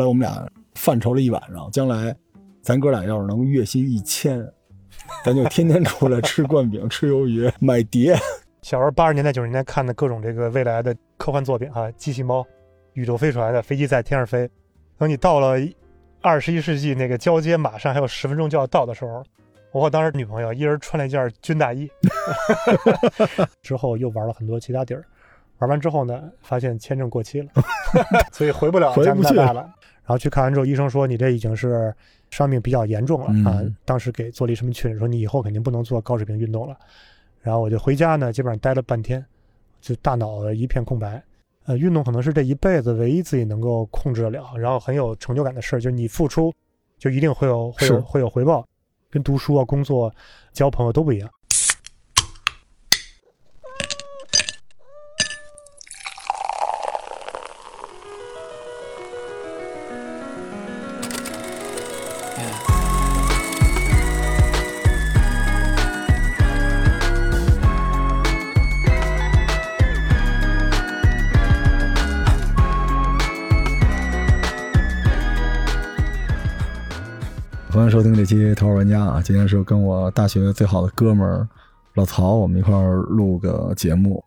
来我们俩犯愁了一晚上，将来咱哥俩要是能月薪一千，咱就天天出来吃灌饼、吃鱿鱼、买碟。小时候八十年代、九十年代看的各种这个未来的科幻作品啊，机器猫、宇宙飞船的飞机在天上飞。等你到了二十一世纪那个交接马上还有十分钟就要到的时候，我和当时女朋友一人穿了一件军大衣，之后又玩了很多其他地儿。玩完之后呢，发现签证过期了，所以回不了加拿大了。然后去看完之后，医生说你这已经是伤病比较严重了啊。当时给做了一什么确诊，说你以后肯定不能做高水平运动了。然后我就回家呢，基本上待了半天，就大脑一片空白。呃，运动可能是这一辈子唯一自己能够控制得了，然后很有成就感的事儿，就是你付出，就一定会有会有会有回报，跟读书啊、工作、交朋友都不一样。收听这期《头号玩家》啊！今天是跟我大学最好的哥们儿老曹，我们一块儿录个节目。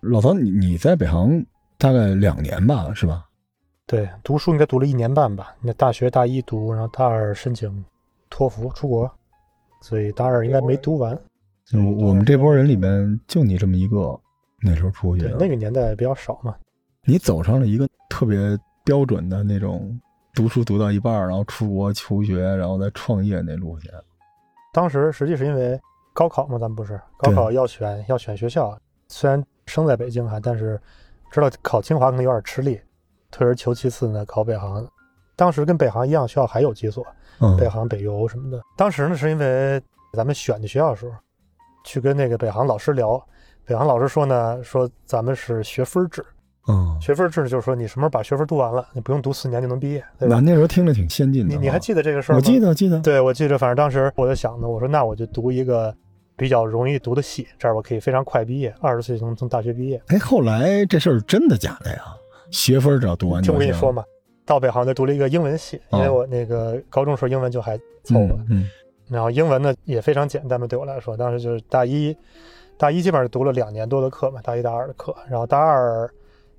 老曹，你你在北航大概两年吧，是吧？对，读书应该读了一年半吧。那大学大一读，然后大二申请托福出国，所以大二应该没读完。我我们这波人里面，就你这么一个，那时候出去，那个年代比较少嘛。你走上了一个特别标准的那种。读书读到一半，然后出国求学，然后再创业那路线。当时实际是因为高考嘛，咱们不是高考要选要选学校，虽然生在北京哈，但是知道考清华可能有点吃力，退而求其次呢，考北航。当时跟北航一样，学校还有几所，北航、北邮什么的。当时呢，是因为咱们选的学校的时候，去跟那个北航老师聊，北航老师说呢，说咱们是学分制。嗯，学分制就是说，你什么时候把学分读完了，你不用读四年就能毕业，对吧？那时候听着挺先进的。你你还记得这个事儿吗？我记得，记得。对，我记得。反正当时我就想呢，我说那我就读一个比较容易读的系，这样我可以非常快毕业，二十岁从从大学毕业。哎，后来这事儿真的假的呀？学分只要读完就行。我跟你说嘛，到北航就读了一个英文系，因为我那个高中时候英文就还凑合。嗯。然后英文呢也非常简单嘛，对我来说，当时就是大一，大一基本上读了两年多的课嘛，大一大二的课，然后大二。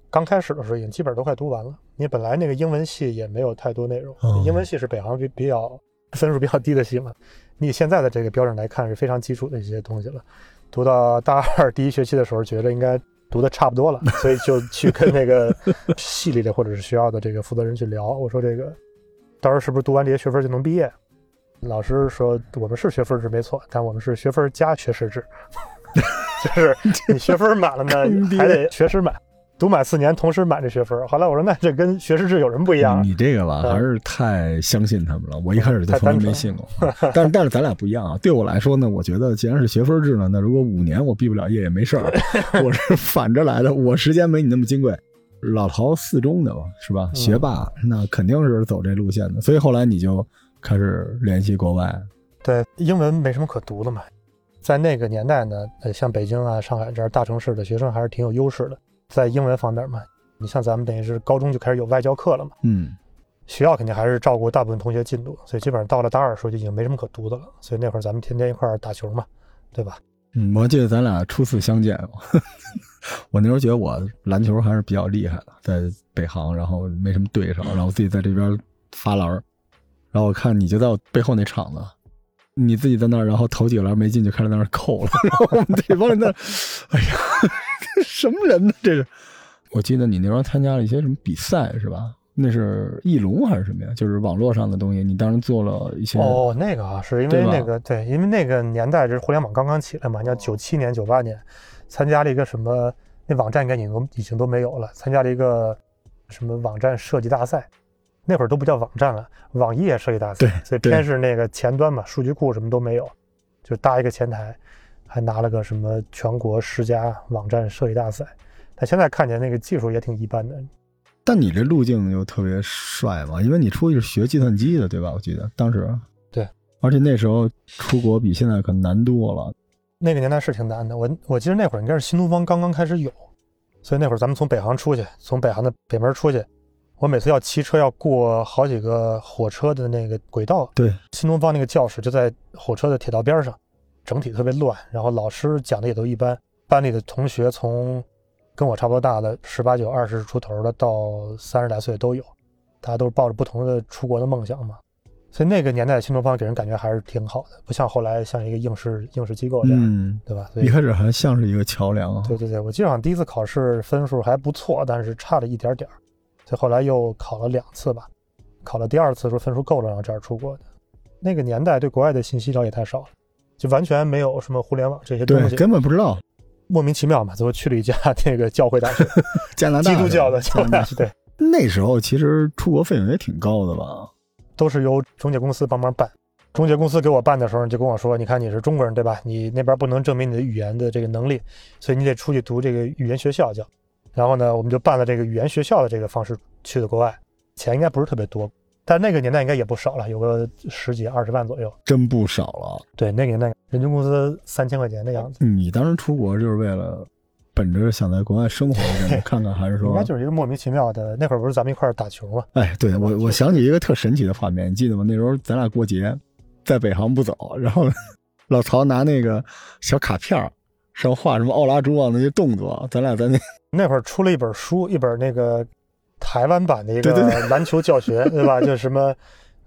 刚开始的时候已经基本都快读完了。你本来那个英文系也没有太多内容，英文系是北航比比较分数比较低的系嘛。你现在的这个标准来看是非常基础的一些东西了。读到大二第一学期的时候，觉得应该读的差不多了，所以就去跟那个系里的或者是学校的这个负责人去聊。我说这个到时候是不是读完这些学分就能毕业？老师说我们是学分制没错，但我们是学分加学时制，就是你学分满了呢，还得学时满。读满四年，同时满这学分。后来我说，那这跟学士制有什么不一样？你这个吧，还是太相信他们了。我一开始就从来没信过。但是，但是咱俩不一样啊。对我来说呢，我觉得既然是学分制呢，那如果五年我毕不了业也没事儿。我是反着来的，我时间没你那么金贵。老陶四中的嘛，是吧？学霸，那肯定是走这路线的。所以后来你就开始联系国外。对，英文没什么可读的嘛。在那个年代呢，呃像北京啊、上海这样大城市的学生还是挺有优势的。在英文方面嘛，你像咱们等于是高中就开始有外教课了嘛，嗯，学校肯定还是照顾大部分同学进度，所以基本上到了大二的时候就已经没什么可读的了。所以那会儿咱们天天一块儿打球嘛，对吧？嗯，我记得咱俩初次相见，我 那时候觉得我篮球还是比较厉害的，在北航，然后没什么对手，然后自己在这边发篮然后我看你就在我背后那场子，你自己在那儿，然后投几个篮没进，就开始在那儿扣了，然后我们这帮人在，哎呀。什么人呢？这是，我记得你那时候参加了一些什么比赛是吧？那是翼龙还是什么呀？就是网络上的东西，你当时做了一些。哦，那个啊，是因为那个对，因为那个年代就是互联网刚刚起来嘛，你像九七年、九八年，参加了一个什么，那网站应该已经已经都没有了。参加了一个什么网站设计大赛，那会儿都不叫网站了，网页设计大赛。对，所以偏是那个前端嘛，数据库什么都没有，就搭一个前台。还拿了个什么全国十佳网站设计大赛，但现在看起来那个技术也挺一般的。但你这路径又特别帅嘛，因为你出去是学计算机的，对吧？我记得当时。对。而且那时候出国比现在可难多了。那个年代是挺难的，我我记得那会儿应该是新东方刚刚开始有，所以那会儿咱们从北航出去，从北航的北门出去，我每次要骑车要过好几个火车的那个轨道，对，新东方那个教室就在火车的铁道边上，整体特别乱，然后老师讲的也都一般，班里的同学从跟我差不多大的十八九、二十出头的到三十来岁都有，大家都是抱着不同的出国的梦想嘛。所以那个年代的新东方给人感觉还是挺好的，不像后来像一个应试应试机构这样，嗯，对吧？所以一开始还像是一个桥梁啊。对对对，我记得好像第一次考试分数还不错，但是差了一点点儿，所以后来又考了两次吧。考了第二次的时候分数够了，然后这样出国的。那个年代对国外的信息了解太少了，就完全没有什么互联网这些东，西，根本不知道莫名其妙嘛，最后去了一家 那个教会大学，加拿大基督教的教会大学，对，那时候其实出国费用也挺高的吧？都是由中介公司帮忙办。中介公司给我办的时候，就跟我说：“你看你是中国人对吧？你那边不能证明你的语言的这个能力，所以你得出去读这个语言学校叫。”然后呢，我们就办了这个语言学校的这个方式去的国外，钱应该不是特别多，但那个年代应该也不少了，有个十几二十万左右。真不少了。对，那个年代人均工资三千块钱的样子，你当时出国就是为了本着想在国外生活一阵看看，还是说 应该就是一个莫名其妙的。那会儿不是咱们一块儿打球吗？哎，对我我想起一个特神奇的画面，你记得吗？那时候咱俩过节，在北航不走，然后老曹拿那个小卡片儿上画什么奥拉朱旺那些动作，咱俩在那那会儿出了一本书，一本那个台湾版的一个篮球教学，对吧？就是什么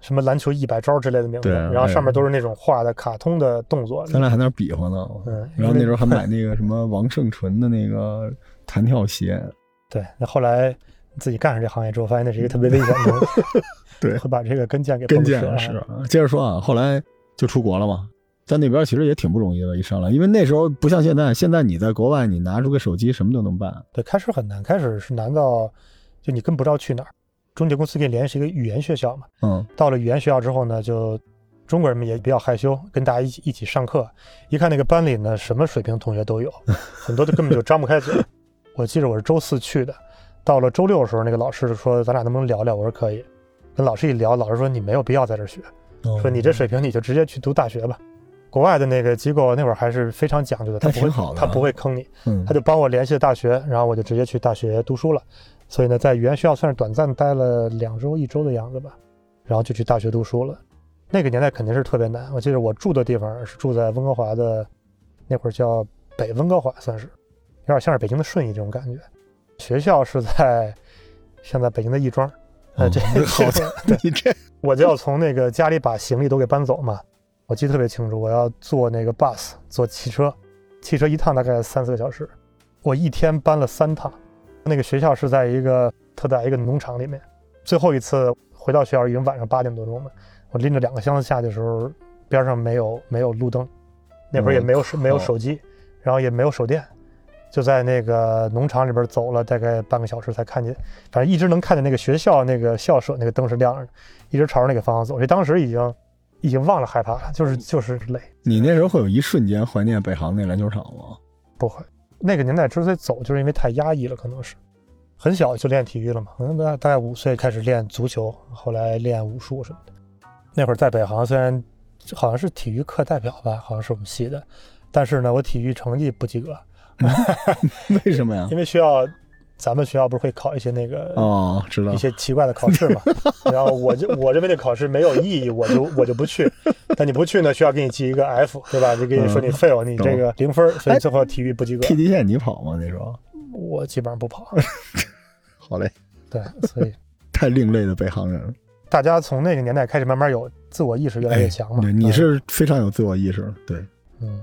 什么篮球一百招之类的名字，对然后上面都是那种画的卡通的动作。咱俩还在那比划呢。嗯，然后那时候候还买那个什么王胜纯的那个弹跳鞋，对，那后来自己干上这行业之后，发现那是一个特别危险的东西，对会把这个跟腱给跟崩折啊。腱是。接着说啊，后来就出国了嘛，在那边其实也挺不容易的，一上来，因为那时候不像现在，现在你在国外，你拿出个手机什么都能办。对，开始很难，开始是难到就你根本不知道去哪儿。中介公司给你联系一个语言学校嘛，嗯，到了语言学校之后呢，就中国人们也比较害羞，跟大家一起一起上课。一看那个班里呢，什么水平同学都有，很多都根本就张不开嘴。我记得我是周四去的，到了周六的时候，那个老师就说咱俩能不能聊聊？我说可以。跟老师一聊，老师说你没有必要在这儿学，说你这水平你就直接去读大学吧。国外的那个机构那会儿还是非常讲究的，他不会他不会坑你，嗯他就帮我联系了大学，然后我就直接去大学读书了。所以呢，在语言学校算是短暂待了两周一周的样子吧，然后就去大学读书了。那个年代肯定是特别难。我记得我住的地方是住在温哥华的，那会儿叫北温哥华，算是有点像是北京的顺义这种感觉。学校是在像在北京的亦庄，呃，哦这 好对，你这我就要从那个家里把行李都给搬走嘛。我记得特别清楚，我要坐那个 bus，坐汽车，汽车一趟大概三四个小时，我一天搬了三趟。那个学校是在一个特大一个农场里面。最后一次回到学校已经晚上八点多钟了，我拎着两个箱子下去的时候，边上没有 没有路灯，那会儿也没有手没有手机，然后也没有手电，就在那个农场里边走了大概半个小时才看见，反正一直能看见那个学校那个校舍那个灯是亮着的，一直朝着那个方向走。这当时已经已经忘了害怕了，就是就是累，你那时候会有一瞬间怀念北航那篮球场吗？不会。那个年代之所以走，就是因为太压抑了，可能是很小就练体育了嘛，可能大大概五岁开始练足球，后来练武术什么的。那会儿在北航，虽然好像是体育课代表吧，好像是我们系的，但是呢，我体育成绩不及格，为什么呀？因为学校咱们学校不是会考一些那个哦，知道一。些奇怪的考试嘛，然后我就我认为那考试没有意义，我就我就不去。但你不去呢，学校给你记一个 F，对吧？就给你说你嗯 fail，你这个零分，所以最后体育不及格。踢地线你跑吗？那时候？我基本上不跑，好嘞，对，所以 太另类的北航人了。大家从那个年代开始慢慢有自我意识越来越强嘛。哎对，你嗯是非常有自我意识，对。嗯，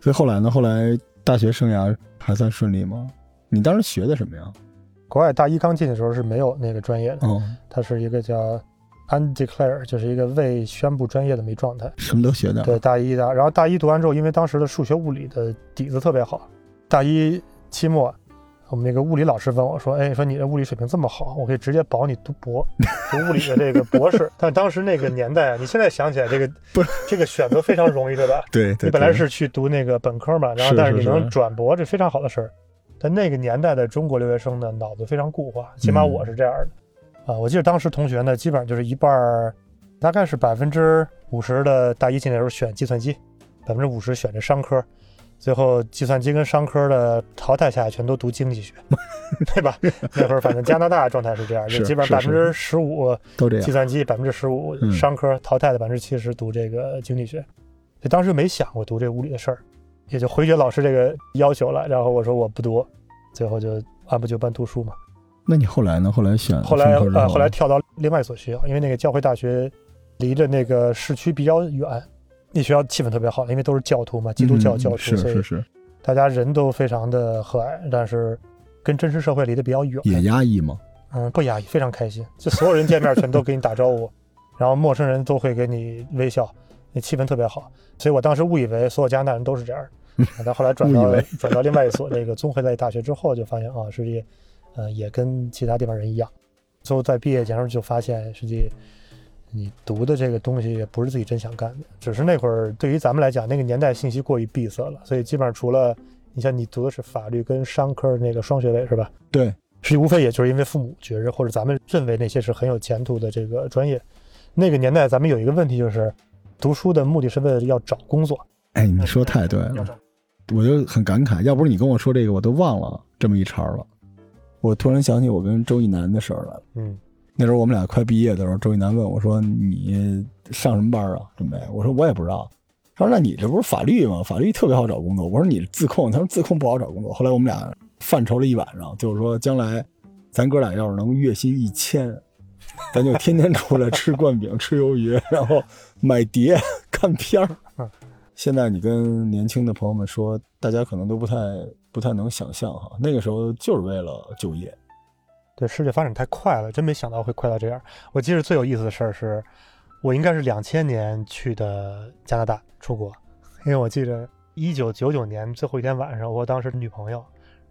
所以后来呢？后来大学生涯还算顺利吗？你当时学的什么呀？国外大一刚进的时候是没有那个专业的，哦，它是一个叫 undeclare，就是一个未宣布专业的没状态。什么都学的。对，大一的，然后大一读完之后，因为当时的数学、物理的底子特别好，大一期末，我们那个物理老师问我说：“哎，说你的物理水平这么好，我可以直接保你读博，读物理的这个博士。”但当时那个年代啊，你现在想起来，这个 不这个选择非常容易，对吧？对对，你本来是去读那个本科嘛，然后但是你能转博，这非常好的事儿。但那个年代的中国留学生呢，脑子非常固化，起码嗯我是这样的。啊，我记得当时同学呢，基本上就是一半儿，大概是百分之五十的大一进来的时候选计算机，百分之五十选这商科，最后计算机跟商科的淘汰下来，全都读经济学，对吧？那会儿反正加拿大状态是这样，就基本上百分之十五都这样，计算机百分之十五，嗯商科淘汰的百分之七十读这个经济学。就当时没想过读这物理的事儿，也就回绝老师这个要求了。然后我说我不读，最后就按部就班读书嘛。那你后来呢？后来选后来呃，后来跳到另外一所学校，因为那个教会大学离着那个市区比较远，那学校气氛特别好，因为都是教徒嘛，基督教教徒，嗯是是是，大家人都非常的和蔼，但是跟真实社会离得比较远。也压抑吗？嗯，不压抑，非常开心，就所有人见面全都给你打招呼，然后陌生人都会给你微笑，那气氛特别好。所以我当时误以为所有加拿大人都是这样的，但后来转到转到另外一所这个综合类大学之后，就发现啊，实际呃也跟其他地方人一样。最后在毕业前就发现，实际你读的这个东西也不是自己真想干的，只是那会儿对于咱们来讲，那个年代信息过于闭塞了，所以基本上除了你像你读的是法律跟商科那个双学位是吧？对，实际无非也就是因为父母觉着，或者咱们认为那些是很有前途的这个专业。那个年代，咱们有一个问题就是，读书的目的是为了要找工作。哎，你说太对了，我就很感慨，要不是你跟我说这个，我都忘了这么一茬了。我突然想起我跟周一南的事儿来了。嗯那时候我们俩快毕业的时候，周一南问我说：“你上什么班啊？准备？”我说：“我也不知道。”他说：“那你这不是法律吗？法律特别好找工作。”我说：“你自控。”他说：“自控不好找工作。”后来我们俩犯愁了一晚上，就是说将来咱哥俩要是能月薪一千，咱就天天出来吃灌饼、吃鱿鱼，然后买碟、看片儿嗯。现在你跟年轻的朋友们说，大家可能都不太不太能想象哈，那个时候就是为了就业。对，世界发展太快了，真没想到会快到这样。我记得最有意思的事儿是，我应该是两千年去的加拿大出国，因为我记得一九九九年最后一天晚上，我当时女朋友，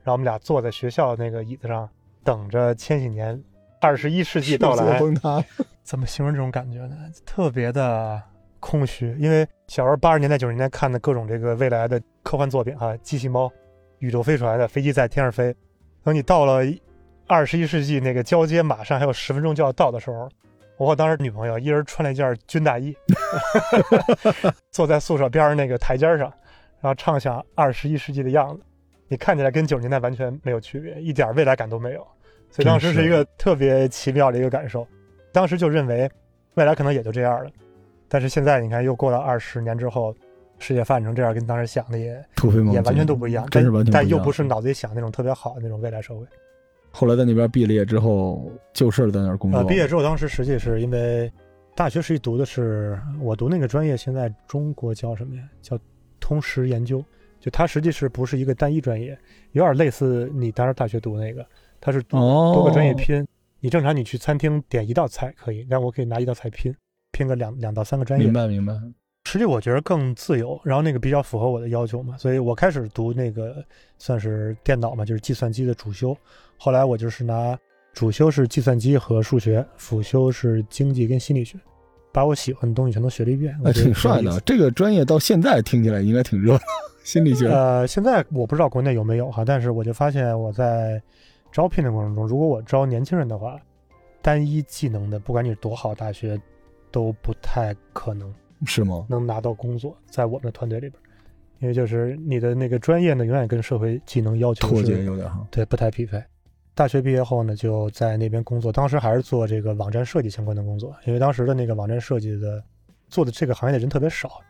然后我们俩坐在学校那个椅子上，等着千禧年二十一世纪到来。崩塌。怎么形容这种感觉呢？特别的空虚，因为小时候八十年代九十年代看的各种这个未来的科幻作品啊，机器猫、宇宙飞船的飞机在天上飞，等你到了二十一世纪那个交接马上还有十分钟就要到的时候，我和当时女朋友一人穿了一件军大衣，坐在宿舍边上那个台阶上，然后畅想二十一世纪的样子。你看起来跟九十年代完全没有区别，一点未来感都没有，所以当时是一个特别奇妙的一个感受。当时就认为未来可能也就这样了，但是现在你看，又过了二十年之后，世界发展成这样，跟当时想的也也完全都不一样，真是但又不是脑子里想那种特别好的那种未来社会。后来在那边毕了业之后，就事儿在那儿工作。呃，毕业之后，当时实际是因为大学实际读的是我读那个专业，现在中国叫什么呀？叫通识研究。就它实际是不是一个单一专业，有点类似你当时大学读那个，它是哦，多个专业拼。你正常你去餐厅点一道菜可以，但我可以拿一道菜拼，拼个两两到三个专业。明白明白。实际我觉得更自由，然后那个比较符合我的要求嘛，所以我开始读那个算是电脑嘛，就是计算机的主修。后来我就是拿主修是计算机和数学，辅修是经济跟心理学，把我喜欢的东西全都学了一遍。我哎，挺帅的。这个专业到现在听起来应该挺热闹，心理学。呃，现在我不知道国内有没有哈，但是我就发现我在招聘的过程中，如果我招年轻人的话，单一技能的，不管你是多好大学，都不太可能。是吗？能拿到工作，在我们的团队里边，因为就是你的那个专业呢，永远跟社会技能要求脱节有点哈。对不太匹配。大学毕业后呢，就在那边工作，当时还是做这个网站设计相关的工作，因为当时的那个网站设计的做的这个行业的人特别少。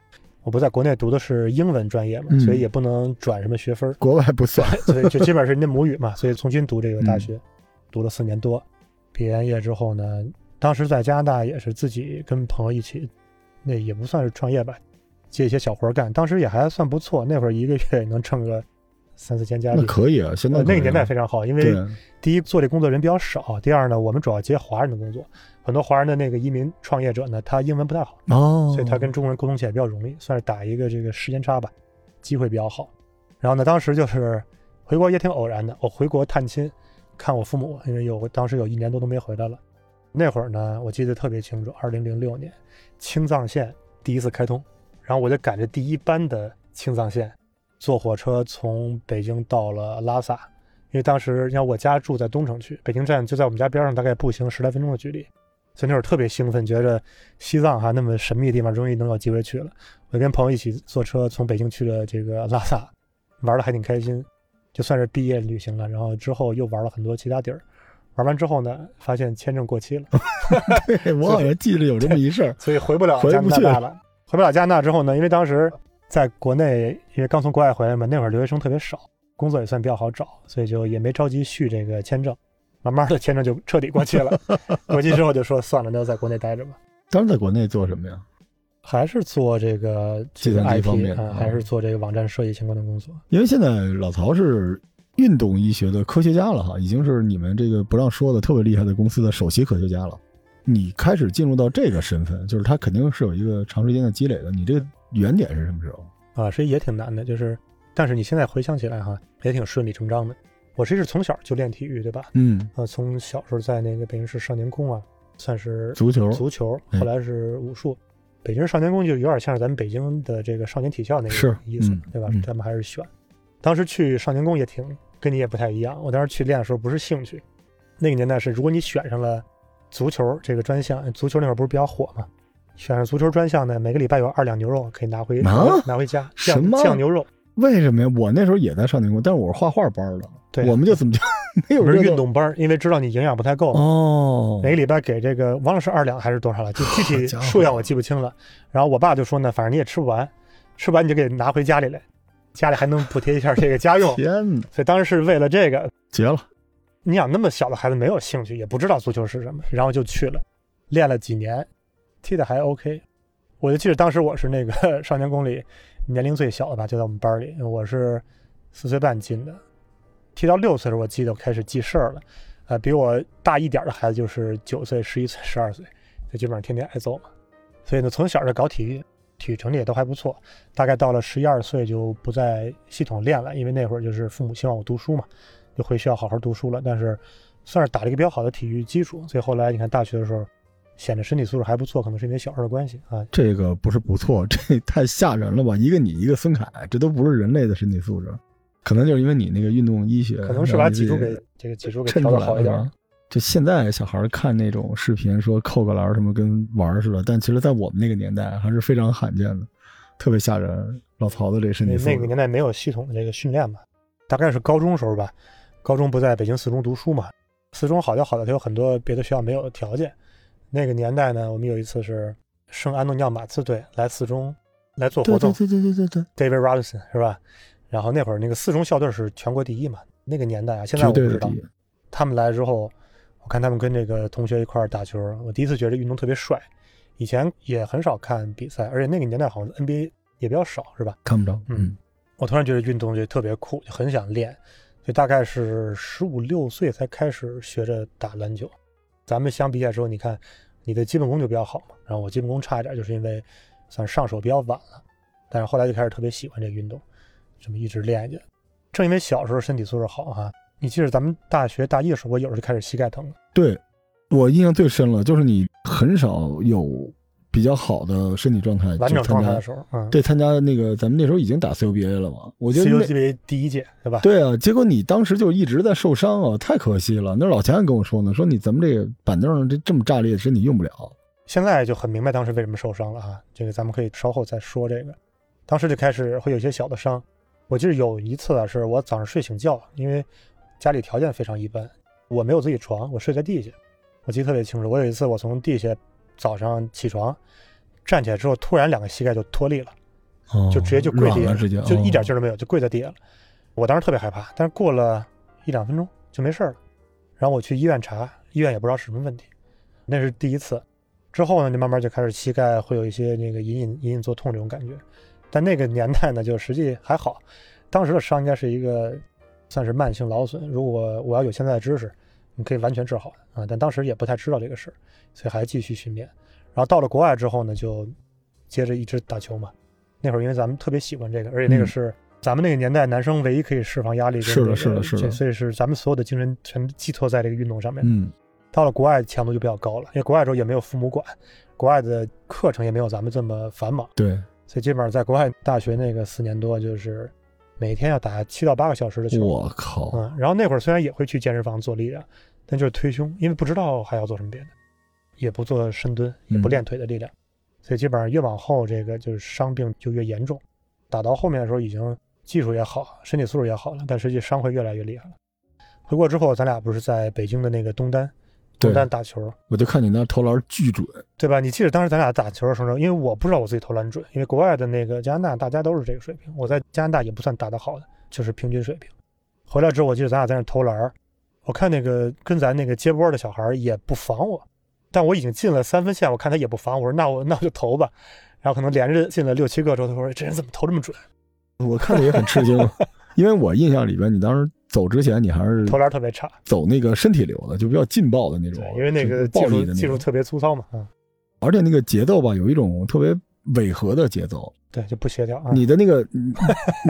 我不在国内读的是英文专业嘛，嗯所以也不能转什么学分儿，国外不算。所以就基本上是你的母语嘛，所以重新读这个大嗯学，读了四年多。毕完业之后呢，当时在加拿大也是自己跟朋友一起，那也不算是创业吧，接一些小活干，当时也还算不错，那会儿一个月也能挣个三四千加那币。可以啊，现在啊呃那个年代非常好，因为第一做这工作人比较少，第二呢，我们主要接华人的工作，很多华人的那个移民创业者呢，他英文不太好，哦，所以他跟中国人沟通起来比较容易，算是打一个这个时间差吧，机会比较好。然后呢，当时就是回国也挺偶然的，我回国探亲，看我父母，因为有当时有一年多都没回来了。那会儿呢，我记得特别清楚，二零零六年青藏线第一次开通，然后我就赶着第一班的青藏线，坐火车从北京到了拉萨，因为当时你看我家住在东城区，北京站就在我们家边上，大概步行十来分钟的距离，所以那会儿特别兴奋，觉着西藏哈那么神秘的地方终于能有机会去了。我跟朋友一起坐车从北京去了这个拉萨，玩的还挺开心，就算是毕业旅行了。然后之后又玩了很多其他地儿，玩完之后呢，发现签证过期了，对我好像记着有这么一事儿。所以回不了加拿大了。回不了加拿大之后呢，因为当时在国内，因为刚从国外回来嘛，那会儿留学生特别少，工作也算比较好找，所以就也没着急续这个签证。慢慢的，签证就彻底过期了。过期之后就说算了，那就在国内待着吧。当时在国内做什么呀？还是做这个计算机方面啊还是做这个网站设计相关的工作。因为现在老曹是运动医学的科学家了哈，已经是你们这个不让说的特别厉害的公司的首席科学家了。你开始进入到这个身份，就是他肯定是有一个长时间的积累的。你这个原点是什么时候？啊，所以也挺难的，就是，但是你现在回想起来哈，也挺顺理成章的。我这是从小就练体育，对吧？嗯，呃，从小时候在那个北京市少年宫啊，算是足球，足球，哎后来是武术。北京少年宫就有点像是咱们北京的这个少年体校那是个意思，嗯对吧咱？们还是选。当时去少年宫也挺跟你也不太一样，我当时去练的时候不是兴趣，那个年代是如果你选上了足球这个专项，足球那会儿不是比较火嘛？选上足球专项呢，每个礼拜有二两牛肉可以拿回、啊拿回家，酱酱牛肉。为什么呀？我那时候也在少年宫，但是我是画画班的，对我们就怎么就 没有不是运动班，因为知道你营养不太够，哦，每个礼拜给这个忘了是二两还是多少了，就 具体数量我记不清了。然后我爸就说呢，反正你也吃不完，吃不完你就给拿回家里来，家里还能补贴一下这个家用。天哪，所以当时是为了这个，结了！你想那么小的孩子没有兴趣，也不知道足球是什么，然后就去了，练了几年，踢的还 OK。我就记得当时我是那个少年宫里年龄最小的吧，就在我们班里，我是四岁半进的，踢到六岁的时候，我记得我开始记事儿了，呃，比我大一点儿的孩子就是九岁、十一岁、十二岁，就基本上天天挨揍嘛。所以呢，从小就搞体育，体育成绩也都还不错。大概到了十一二岁就不再系统练了，因为那会儿就是父母希望我读书嘛，就回学校好好读书了。但是算是打了一个比较好的体育基础，所以后来你看大学的时候，显得身体素质还不错，可能是因为小二的关系啊。这个不是不错，这 太吓人了吧？一个你，一个孙凯，这都不是人类的身体素质，可能就是因为你那个运动医学，可能是把脊柱给这个脊柱给调衬出来的好一点。。就现在小孩看那种视频，说扣个篮什么跟玩儿似的，但其实在我们那个年代还是非常罕见的，特别吓人。老曹的这个身体素质，那那个年代没有系统的这个训练吧，大概是高中时候吧。高中不在北京四中读书嘛，四中好就好在它有很多别的学校没有的条件。那个年代呢，我们有一次是圣安东尼奥马刺队来四中来做活动对对对对对对对，，David Robinson 是吧？然后那会儿那个四中校队是全国第一嘛，那个年代啊，现在我不知道。他们来之后，我看他们跟这个同学一块儿打球，我第一次觉得运动特别帅。以前也很少看比赛，而且那个年代好像 NBA 也比较少，是吧？看不着，嗯嗯，我突然觉得运动就特别酷，就很想练，所以大概是十五六岁才开始学着打篮球。咱们相比起来之后，你看你的基本功就比较好嘛，然后我基本功差一点，就是因为算上手比较晚了，但是后来就开始特别喜欢这个运动，这么一直练下去。正因为小时候身体素质好哈、你记得咱们大学大一的时候，我有时候就开始膝盖疼了。对我印象最深了，就是你很少有比较好的身体状态，完整状态的时候，嗯，对参加那个咱们那时候已经打 CUBA 了嘛，我觉得 CUBA 第一届，对吧？对啊，结果你当时就一直在受伤啊，太可惜了。那老钱还跟我说呢，说你咱们这个板凳上这这么炸裂，身体用不了。现在就很明白当时为什么受伤了啊，这个咱们可以稍后再说这个。当时就开始会有一些小的伤，我记得有一次啊，是我早上睡醒觉，因为家里条件非常一般，我没有自己床，我睡在地下。我记得特别清楚，我有一次我从地下早上起床，站起来之后，突然两个膝盖就脱力了，哦就直接就跪地上，了就一点哦劲儿都没有，就跪在地下了。我当时特别害怕，但是过了一两分钟就没事儿了。然后我去医院查，医院也不知道是什么问题，那是第一次。之后呢，就慢慢就开始膝盖会有一些那个隐隐隐隐作痛这种感觉，但那个年代呢，就实际还好。当时的伤应该是一个算是慢性劳损，如果我要有现在的知识，你可以完全治好的啊。但当时也不太知道这个事儿，所以还继续训练。然后到了国外之后呢，就接着一直打球嘛。那会儿因为咱们特别喜欢这个，而且那个嗯是咱们那个年代男生唯一可以释放压力的这个是的是的这所以是咱们所有的精神全寄托在这个运动上面。嗯，到了国外强度就比较高了，因为国外之后也没有父母管，国外的课程也没有咱们这么繁忙，对，所以基本上在国外大学那个四年多，就是每天要打七到八个小时的球。我靠，嗯，然后那会儿虽然也会去健身房做力量，但就是推胸，因为不知道还要做什么别的，也不做深蹲，也不嗯练腿的力量，所以基本上越往后这个就是伤病就越严重，打到后面的时候已经技术也好，身体素质也好了，但实际伤会越来越厉害了。回国之后，咱俩不是在北京的那个东单，东对单打球，我就看你那投篮巨准，对吧？你记得当时咱俩打球的时候，因为我不知道我自己投篮准，因为国外的那个加拿大大家都是这个水平，我在加拿大也不算打得好的，就是平均水平。回来之后，我记得咱俩在那投篮，我看那个跟咱那个接波的小孩也不防我，但我已经进了三分线，我看他也不防，我说那我那我就投吧，然后可能连着进了六七个之后，他说这人怎么投这么准？我看着也很吃惊，因为我印象里边，你当时走之前，你还是投篮特别差，走那个身体流的，就比较劲爆的那种对，，因为那个技暴力的技术特别粗糙嘛，啊，而且那个节奏吧，有一种特别违和的节奏。对，就不协调啊。你的那个，你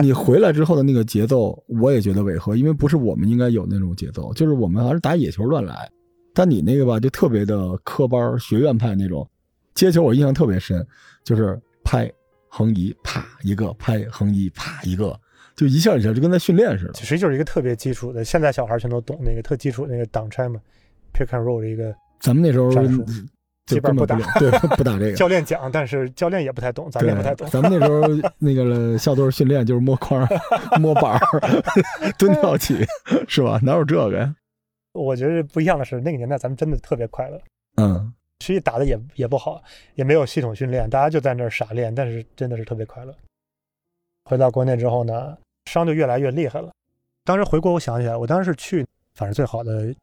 你回来之后的那个节奏，我也觉得违和，因为不是我们应该有那种节奏，就是我们还是打野球乱来。但你那个吧，就特别的科班学院派那种接球，我印象特别深，就是拍横移啪一个，拍横移啪一个，就一下一下就跟在训练似的。其实就是一个特别基础的，现在小孩全都懂那个特基础那个挡拆嘛，pick and roll 的一个咱们那时候基本不打对，不打这个。教练讲，但是教练也不太懂，咱们也不太懂，。咱们那时候那个校队训练就是摸框、摸板儿、蹲跳起，是吧？哪有这个呀？我觉得不一样的是，那个年代咱们真的特别快乐，嗯，实际打的也也不好，也没有系统训练，大家就在那儿傻练，但是真的是特别快乐。回到国内之后呢，伤就越来越厉害了。当时回国，我想起来，我当时是去，反正最好的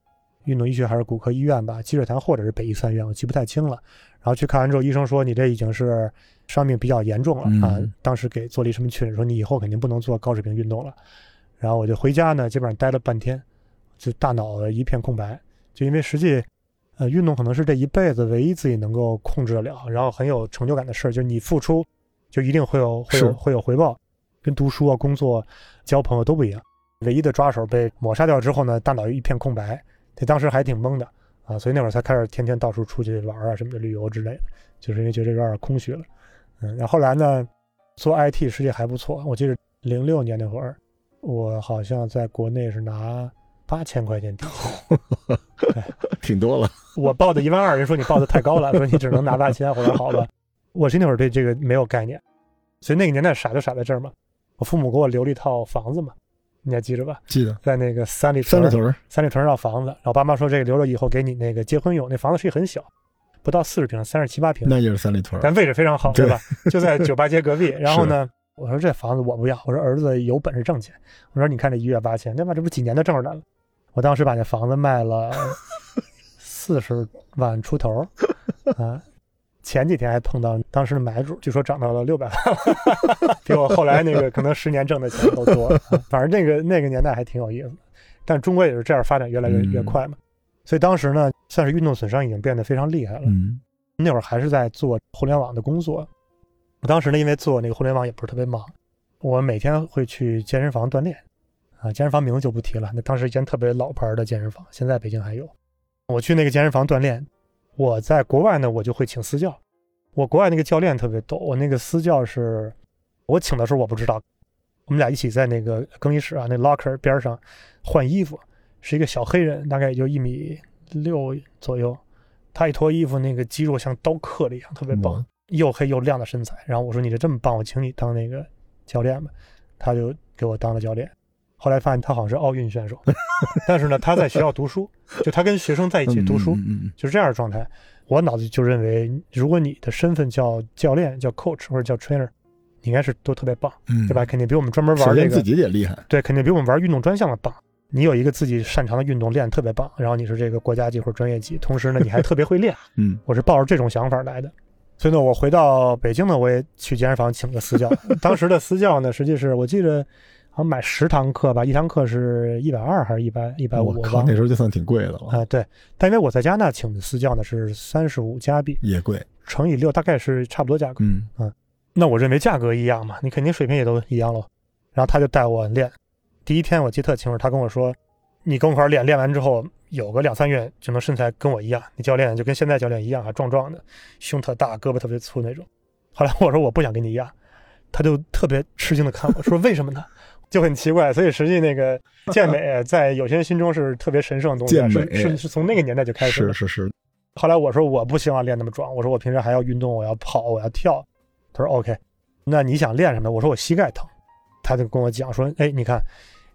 运动医学还是骨科医院吧，积水潭或者是北医三院，我记不太清了。然后去看完之后，医生说你这已经是伤病比较严重了、啊嗯。当时给做了一什么确诊，说你以后肯定不能做高水平运动了。然后我就回家呢，基本上待了半天，就大脑一片空白，就因为实际。呃，运动可能是这一辈子唯一自己能够控制得了，然后很有成就感的事儿。就是你付出，就一定会有会有会有回报，跟读书啊、工作、交朋友都不一样。唯一的抓手被抹杀掉之后呢，大脑一片空白。这当时还挺懵的啊，所以那会儿才开始天天到处出去玩啊什么的，旅游之类的，就是因为觉得有点空虚了。嗯，然后后来呢，做 IT 实际还不错。我记得零六年那会儿，我好像在国内是拿八千块钱底薪。挺多了。我报的一万二，人说你报的太高了，说你只能拿八千。我说好吧，我是那会儿对这个没有概念，所以那个年代傻就傻在这儿嘛。我父母给我留了一套房子嘛，你还记着吧？记得在那个三里屯三里屯，三里屯那套房子，然后爸妈说这个留着以后给你那个结婚用。那房子实际很小，不到四十平，三十七八平，那就是三里屯。但位置非常好，对对吧？就在酒吧街隔壁。然后呢，我说这房子我不要，我说儿子有本事挣钱。我说你看这一月八千，对吧？这不几年的挣着来了。我当时把那房子卖了 四十万出头啊。前几天还碰到当时的买主，据说涨到了六百万，比我后来那个可能十年挣的钱都多。啊反正那个那个年代还挺有意思的，但中国也是这样发展越来越越快嘛。所以当时呢，算是运动损伤已经变得非常厉害了。嗯，那会儿还是在做互联网的工作。我当时呢，因为做那个互联网也不是特别忙，我每天会去健身房锻炼。啊，健身房名字就不提了，那当时一间特别老牌的健身房，现在北京还有。我去那个健身房锻炼，我在国外呢，我就会请私教。我国外那个教练特别逗，我那个私教是，我请的时候我不知道，我们俩一起在那个更衣室啊，那 locker 边上换衣服，是一个小黑人，大概也就一米六左右，他一脱衣服，那个肌肉像刀刻的一样，特别棒，又黑又亮的身材。然后我说你这这么棒，我请你当那个教练吧，他就给我当了教练。后来发现他好像是奥运选手，但是呢，他在学校读书，就他跟学生在一起读书，就是这样的状态。我脑子就认为，如果你的身份叫教练、叫 coach 或者叫 trainer，你应该是都特别棒，嗯，对吧？肯定比我们专门玩这个自己也厉害，对，肯定比我们玩运动专项的棒。你有一个自己擅长的运动练得特别棒，然后你是这个国家级或者专业级，同时呢你还特别会练。嗯，我是抱着这种想法来的。所以呢，我回到北京呢，我也去健身房请个私教。当时的私教呢，实际是我记得好像买十堂课吧，一堂课是一百二还是一百一百五？我靠，那时候就算挺贵的了，啊、对。但因为我在加拿大请的私教呢是三十五加币也贵，乘以六，大概是差不多价格。嗯那我认为价格一样嘛，你肯定水平也都一样喽。然后他就带我练，第一天我记得特清楚，他跟我说，你跟我一块儿练，练完之后有个两三月就能身材跟我一样，你教练就跟现在教练一样啊，壮壮的，胸特大，胳膊特别粗那种。后来我说我不想跟你一样，他就特别吃惊的看我说为什么呢？就很奇怪，所以实际那个 健美在有些人心中是特别神圣的东西啊，健美是是是从那个年代就开始的是。是是，后来我说我不希望练那么壮，我说我平时还要运动，我要跑，我要跳。他说 OK，那你想练什么？我说我膝盖疼。他他就跟我讲说，哎，你看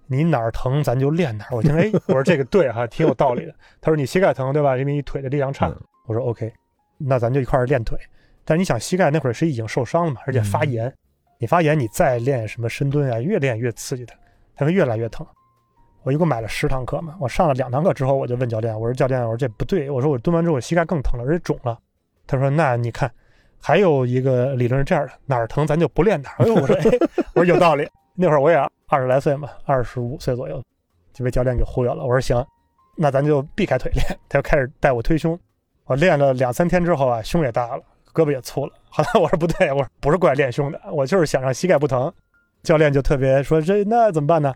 你哪儿疼咱就练哪儿。我听，哎，我说这个对哈，挺有道理的。他说你膝盖疼对吧？因为你腿的力量差。我说 OK，那咱就一块儿练腿。但是你想膝盖那会儿是已经受伤了嘛，而且发炎，你发炎你再练什么深蹲啊，越练越刺激它，它会越来越疼。我一共买了十堂课嘛，我上了两堂课之后，我就问教练，我说教练，我说这不对，我说我蹲完之后我膝盖更疼了，而且肿了。他说那你看，还有一个理论是这样的，哪儿疼咱就不练哪儿。哎呦，我说哎，我说有道理。那会儿我也二十来岁嘛，二十五岁左右，就被教练给忽悠了。我说行，那咱就避开腿练。他就开始带我推胸，我练了两三天之后啊，胸也大了，胳膊也粗了。后来我说不对，我说不是怪练胸的，我就是想让膝盖不疼。教练就特别说这那怎么办呢？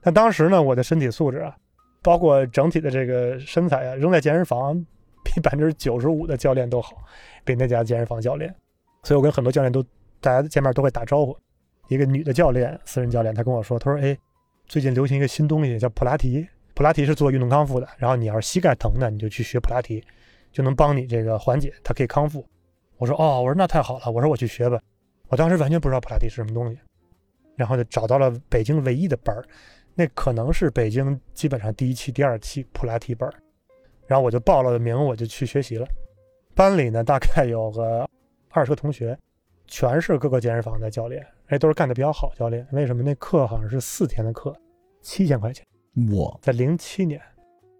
但当时呢，我的身体素质啊，包括整体的这个身材啊，扔在健身房比百分之九十五的教练都好，比那家健身房教练。所以我跟很多教练都，大家见面都会打招呼。一个女的教练，私人教练，她跟我说，她说：“哎，最近流行一个新东西叫普拉提，普拉提是做运动康复的。然后你要是膝盖疼呢，你就去学普拉提，就能帮你这个缓解，它可以康复。”我说：“哦，我说那太好了，我说我去学吧。”我当时完全不知道普拉提是什么东西，然后就找到了北京唯一的班儿。那可能是北京基本上第一期、第二期普拉提班儿，然后我就报了名，我就去学习了。班里呢大概有个二十个同学，全是各个健身房的教练，哎，都是干的比较好教练。为什么？那课好像是四天的课，七千块钱。哇，在零七年，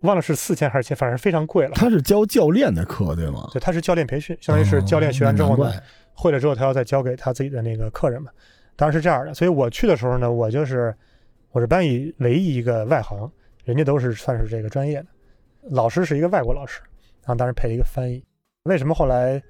忘了是四千还是千，反正非常贵了。他是教教练的课对吗？对，他是教练培训，相当于是教练学完之后呢，会了之后他要再教给他自己的那个客人嘛。当然是这样的，所以我去的时候呢，我就是。我是班里唯一一个外行，人家都是算是这个专业的。老师是一个外国老师，然后当时配了一个翻译。为什么后来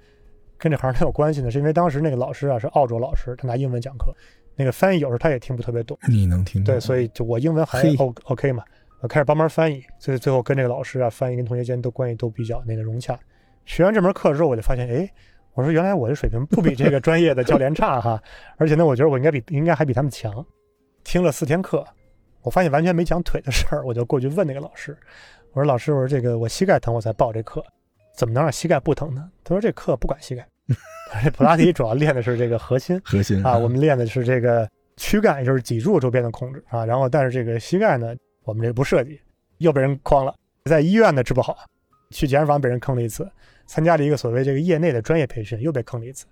跟这行很有关系呢？是因为当时那个老师啊是澳洲老师，他拿英文讲课，那个翻译有时候他也听不特别懂。你能听懂？对，所以就我英文还 O OK 嘛，我开始帮忙翻译，所以最后跟这个老师啊翻译跟同学间都关系都比较那个融洽。学完这门课之后，我就发现，哎，我说原来我的水平不比这个专业的教练差哈，而且呢，我觉得我应该比应该还比他们强。听了四天课，我发现完全没讲腿的事儿，我就过去问那个老师，我说：“老师，我说这个我膝盖疼，我才报这课，怎么能让膝盖不疼呢？”他说：“这课不管膝盖，这普拉提主要练的是这个核心，核心啊，我们练的是这个躯干，也就是脊柱周边的控制啊。然后，但是这个膝盖呢，我们这不设计，又被人诓了，在医院呢治不好，去健身房被人坑了一次，参加了一个所谓这个业内的专业培训，又被坑了一次。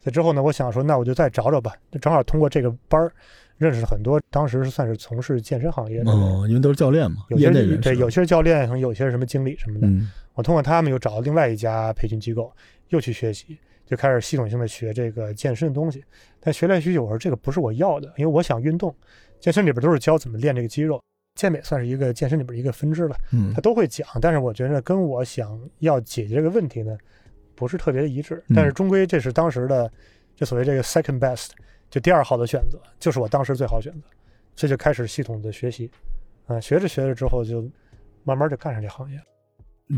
所以之后呢，我想说，那我就再找找吧，正好通过这个班儿。”认识了很多，当时是算是从事健身行业的，哦，因为都是教练嘛，有些对，有些是教练，可能有些是什么经理什么的。我通过他们又找到另外一家培训机构，又去学习，就开始系统性的学这个健身的东西。但学来学去，我说这个不是我要的，因为我想运动。健身里边都是教怎么练这个肌肉，健美算是一个健身里边一个分支了，嗯，他都会讲。但是我觉得跟我想要解决这个问题呢，不是特别的一致。但是终归这是当时的，就所谓这个 second best。就第二好的选择，就是我当时最好选择，这就开始系统的学习，啊，学着学着之后就慢慢就干上这行业。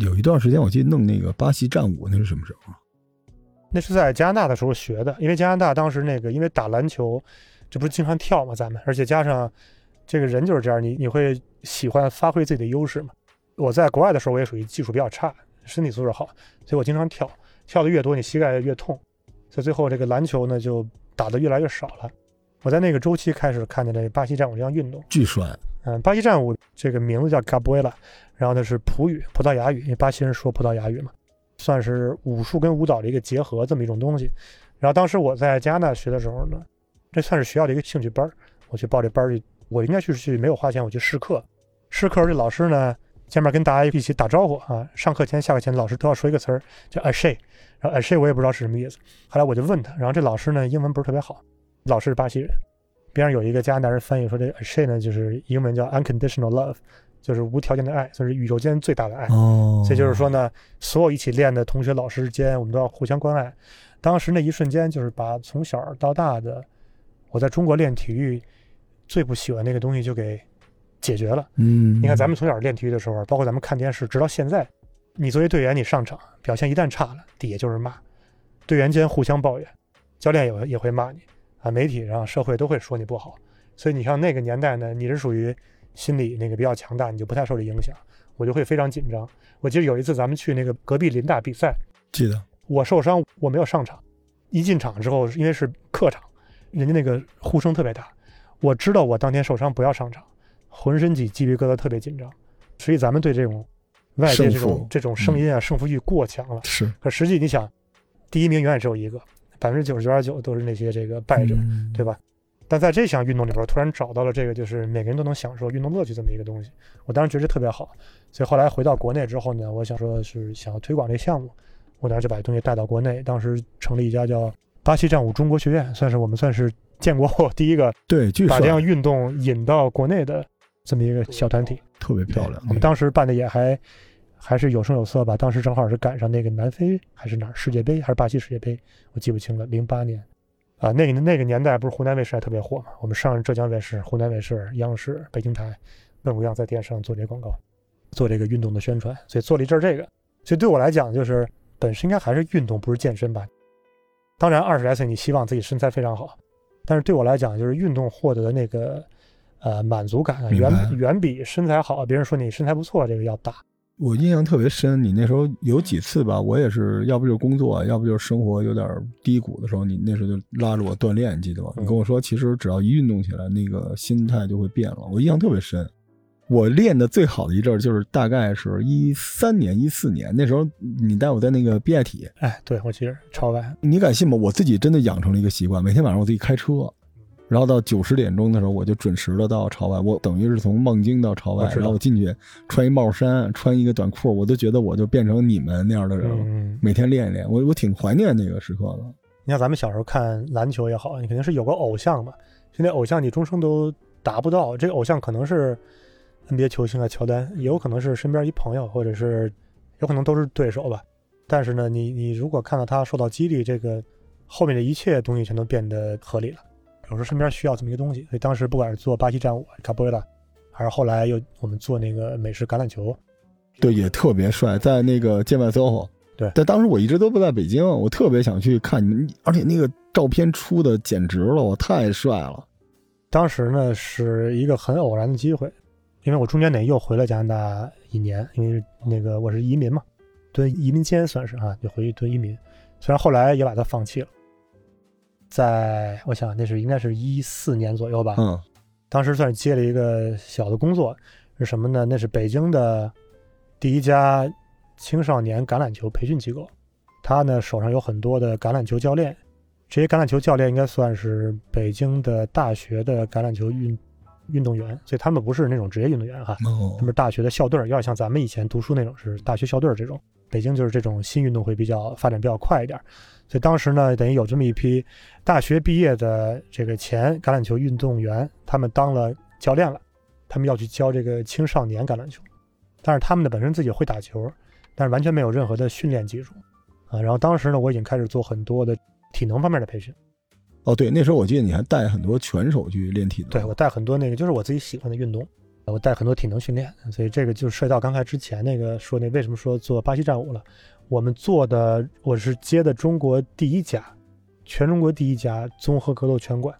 有一段时间我记得弄那个巴西战舞，那是什么时候？那是在加拿大的时候学的，因为加拿大当时那个因为打篮球，这不是经常跳嘛，咱们，而且加上这个人就是这样，你你会喜欢发挥自己的优势嘛。我在国外的时候，我也属于技术比较差，身体素质好，所以我经常跳，跳的越多，你膝盖越痛，所以最后这个篮球呢就。打的越来越少了。我在那个周期开始看见这巴西战舞这项运动，巨帅。嗯，巴西战舞这个名字叫 Capoeira，然后呢是葡语，葡萄牙语，因为巴西人说葡萄牙语嘛，算是武术跟舞蹈的一个结合这么一种东西。然后当时我在加拿大学的时候呢，这算是学校的一个兴趣班儿，我去报这班儿去，我应该去去没有花钱，我去试课。试课这老师呢，见面跟大家一起打招呼啊，上课前下课前老师都要说一个词儿叫 a s h a 然后 Ashay 我也不知道是什么意思，后来我就问他，然后这老师呢英文不是特别好，老师是巴西人，边上有一个加拿大人翻译说这 Ashay 呢就是英文叫 unconditional love，就是无条件的爱，算是宇宙间最大的爱。哦，所以就是说呢，所有一起练的同学老师之间，我们都要互相关爱。当时那一瞬间，就是把从小到大的我在中国练体育最不喜欢那个东西就给解决了。嗯，你看咱们从小练体育的时候，包括咱们看电视，直到现在。你作为队员，你上场表现一旦差了，底下就是骂，队员间互相抱怨，教练也也会骂你啊，媒体上社会都会说你不好，所以你像那个年代呢，你是属于心理那个比较强大，你就不太受这影响，我就会非常紧张。我记得有一次咱们去那个隔壁林大比赛，记得我受伤我没有上场，一进场之后因为是客场，人家那个呼声特别大，我知道我当天受伤不要上场，浑身起鸡皮疙瘩，特别紧张。所以咱们对这种外界这种这种声音啊，胜负欲过强了。是可实际你想，第一名永远只有一个，百分之九十九点九都是那些这个败者，嗯对吧？但在这项运动里边，突然找到了这个就是每个人都能享受运动乐趣这么一个东西，我当时觉得特别好。所以后来回到国内之后呢，我想说是想要推广这项目，我当时就把这东西带到国内，当时成立一家叫巴西战舞中国学院，算是我们算是建国后第一个对，把这样运动引到国内的这么一个小团体。特别漂亮。我们当时办的也还还是有声有色吧，当时正好是赶上那个南非还是哪儿世界杯还是巴西世界杯，我记不清了，零八年啊，那个那个年代不是湖南卫视还特别火嘛，我们上浙江卫视、湖南卫视、央视、北京台，各种各样在电视上做这些广告，做这个运动的宣传，所以做了一阵这个，所以对我来讲就是本身应该还是运动，不是健身吧。当然二十来岁你希望自己身材非常好，但是对我来讲就是运动获得的那个。呃，满足感啊远远比身材好，别人说你身材不错这个要大。我印象特别深，你那时候有几次吧，我也是要不就是工作，要不就是生活有点低谷的时候，你那时候就拉着我锻炼，你记得吗？嗯你跟我说，其实只要一运动起来，那个心态就会变了。我印象特别深。我练的最好的一阵儿就是大概是一三年、一四年，那时候你带我在那个 B I 体哎，对我其实超外，你敢信吗？我自己真的养成了一个习惯，每天晚上我自己开车，然后到九十点钟的时候，我就准时的到朝外。我等于是从孟京到朝外然后我进去穿一帽衫，穿一个短裤，我都觉得我就变成你们那样的人了。嗯，每天练一练，我我挺怀念那个时刻的。你像咱们小时候看篮球也好，你肯定是有个偶像吧。现在偶像你终生都达不到，这个偶像可能是 NBA 球星啊，乔丹，也有可能是身边一朋友，或者是有可能都是对手吧。但是呢，你你如果看到他受到激励，这个后面的一切东西全都变得合理了。有时候身边需要这么一个东西，所以当时不管是做巴西战舞卡波瑞拉，还是后来又我们做那个美式橄榄球，对，也特别帅，在那个建外 SOHO。对但当时我一直都不在北京，我特别想去看你们，而且那个照片出的简直了，我太帅了。当时呢是一个很偶然的机会，因为我中间得又回了加拿大一年，因为那个我是移民嘛，蹲移民监算是啊，就回去蹲移民。虽然后来也把它放弃了，在我想那是应该是一四年左右吧，嗯，当时算是接了一个小的工作，是什么呢？那是北京的第一家青少年橄榄球培训机构，他呢手上有很多的橄榄球教练，这些橄榄球教练应该算是北京的大学的橄榄球运运动员，所以他们不是那种职业运动员哈，哦他们是大学的校队儿，有点像咱们以前读书那种是大学校队儿这种。北京就是这种新运动会比较发展比较快一点，所以当时呢，等于有这么一批大学毕业的这个前橄榄球运动员，他们当了教练了，他们要去教这个青少年橄榄球，但是他们呢本身自己会打球，但是完全没有任何的训练技术啊。然后当时呢，我已经开始做很多的体能方面的培训，哦，对，那时候我记得你还带很多拳手去练体能。对我带很多那个就是我自己喜欢的运动，我带很多体能训练，所以这个就涉及到刚才之前那个说那为什么说做巴西战舞了。我们做的我是接的中国第一家，全中国第一家综合格斗拳馆，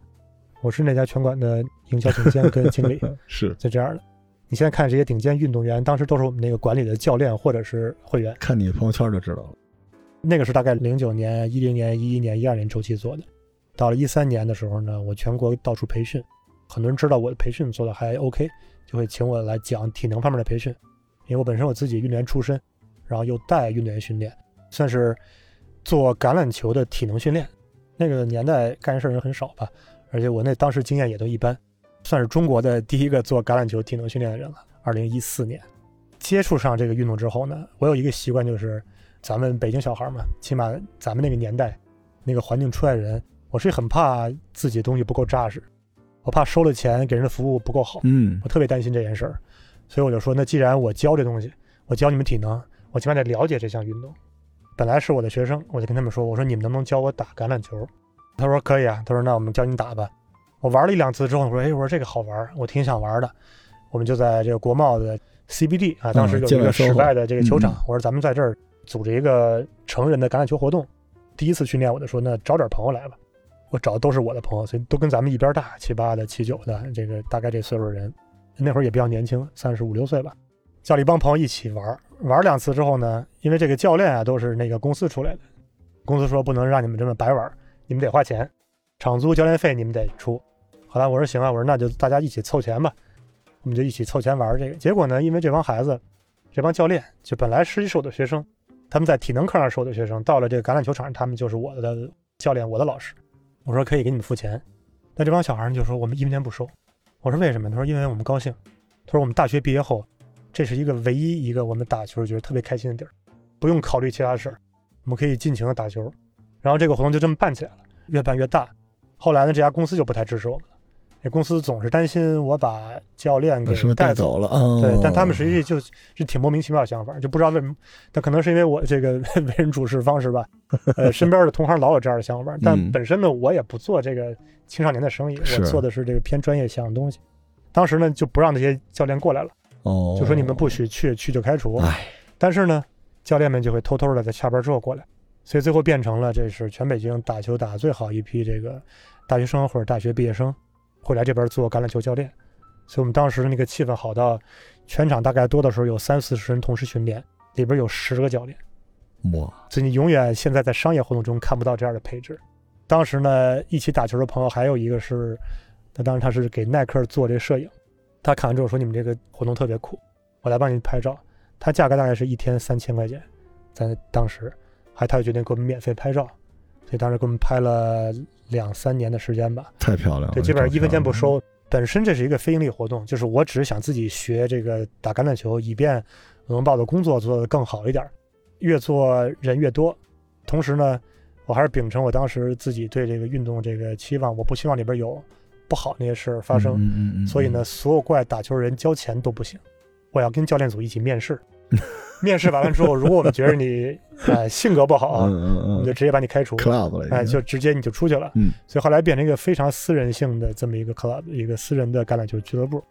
我是那家拳馆的营销总监跟经理，是就这样的。你现在看这些顶尖运动员，当时都是我们那个馆里的教练或者是会员。看你朋友圈就知道了。那个是大概零九年、一零年、一一年、一二年周期做的。到了一三年的时候呢，我全国到处培训，很多人知道我的培训做的还 OK，就会请我来讲体能方面的培训。因为我本身我自己运动员出身，然后又带运动员训练，算是做橄榄球的体能训练。那个年代干事人很少吧，而且我那当时经验也都一般，算是中国的第一个做橄榄球体能训练的人了。二零一四年接触上这个运动之后呢，我有一个习惯就是。咱们北京小孩嘛，起码咱们那个年代，那个环境出来的人，我是很怕自己东西不够扎实，我怕收了钱给人的服务不够好，嗯我特别担心这件事儿，所以我就说，那既然我教这东西，我教你们体能，我起码得了解这项运动。本来是我的学生，我就跟他们说，我说你们能不能教我打橄榄球？他说可以啊，他说那我们教你打吧。我玩了一两次之后，我说哎，我说这个好玩，我挺想玩的。我们就在这个国贸的 CBD 啊，当时有一个室外的这个球场，我说咱们在这儿。组织一个成人的橄榄球活动，第一次训练我就说那找点朋友来吧，我找的都是我的朋友，所以都跟咱们一边大，七八的、七九的，这个大概这岁数人，那会儿也比较年轻，三十五六岁吧，叫了一帮朋友一起玩，玩两次之后呢，因为这个教练啊都是那个公司出来的，公司说不能让你们这么白玩，你们得花钱，场租、教练费你们得出，后来我说行啊，我说那就大家一起凑钱吧，我们就一起凑钱玩这个。结果呢，因为这帮孩子，这帮教练就本来实习是我的学生，他们在体能课上是我的学生，到了这个橄榄球场上，他们就是我的教练，我的老师。我说可以给你们付钱，但这帮小孩就说我们一分钱不收。我说为什么？他说因为我们高兴。他说我们大学毕业后，这是一个唯一一个我们打球觉得特别开心的地儿，不用考虑其他事儿，我们可以尽情的打球。然后这个活动就这么办起来了，越办越大。后来呢，这家公司就不太支持我们了。那公司总是担心我把教练给带走了，对，但他们实际就是挺莫名其妙的想法，就不知道为什么。但可能是因为我这个 为人处事方式吧，呃，身边的同行老有这样的想法。但本身呢，我也不做这个青少年的生意，我做的是这个偏专业项的东西。当时呢，就不让那些教练过来了，哦，就说你们不许去，去就开除。但是呢，教练们就会偷偷的在下班之后过来，所以最后变成了这是全北京打球打最好一批这个大学生或者大学毕业生。会来这边做橄榄球教练，所以我们当时的那个气氛好到，全场大概多的时候有三四十人同时训练，里边有十个教练，哇！所以你永远现在在商业活动中看不到这样的配置。当时呢，一起打球的朋友还有一个是，那当时他是给耐克做这摄影，他看完之后说：“你们这个活动特别酷，我来帮你拍照。”他价格大概是一天三千块钱，在当时，还他就决定给我们免费拍照，所以当时给我们拍了。两三年的时间吧，太漂亮了。对，基本上一分钱不收。本身这是一个非盈利活动，就是我只是想自己学这个打橄榄球，以便能把我的工作做得更好一点。越做人越多，同时呢，我还是秉承我当时自己对这个运动这个期望，我不希望里边有不好那些事儿发生。嗯嗯嗯。所以呢，所有过来打球人交钱都不行，我要跟教练组一起面试。面试完了之后，如果我们觉得你 呃性格不好，我们就直接把你开除，club 了，哎，就直接你就出去了。嗯，所以后来变成一个非常私人性的这么一个 club，一个私人的橄榄球俱乐部。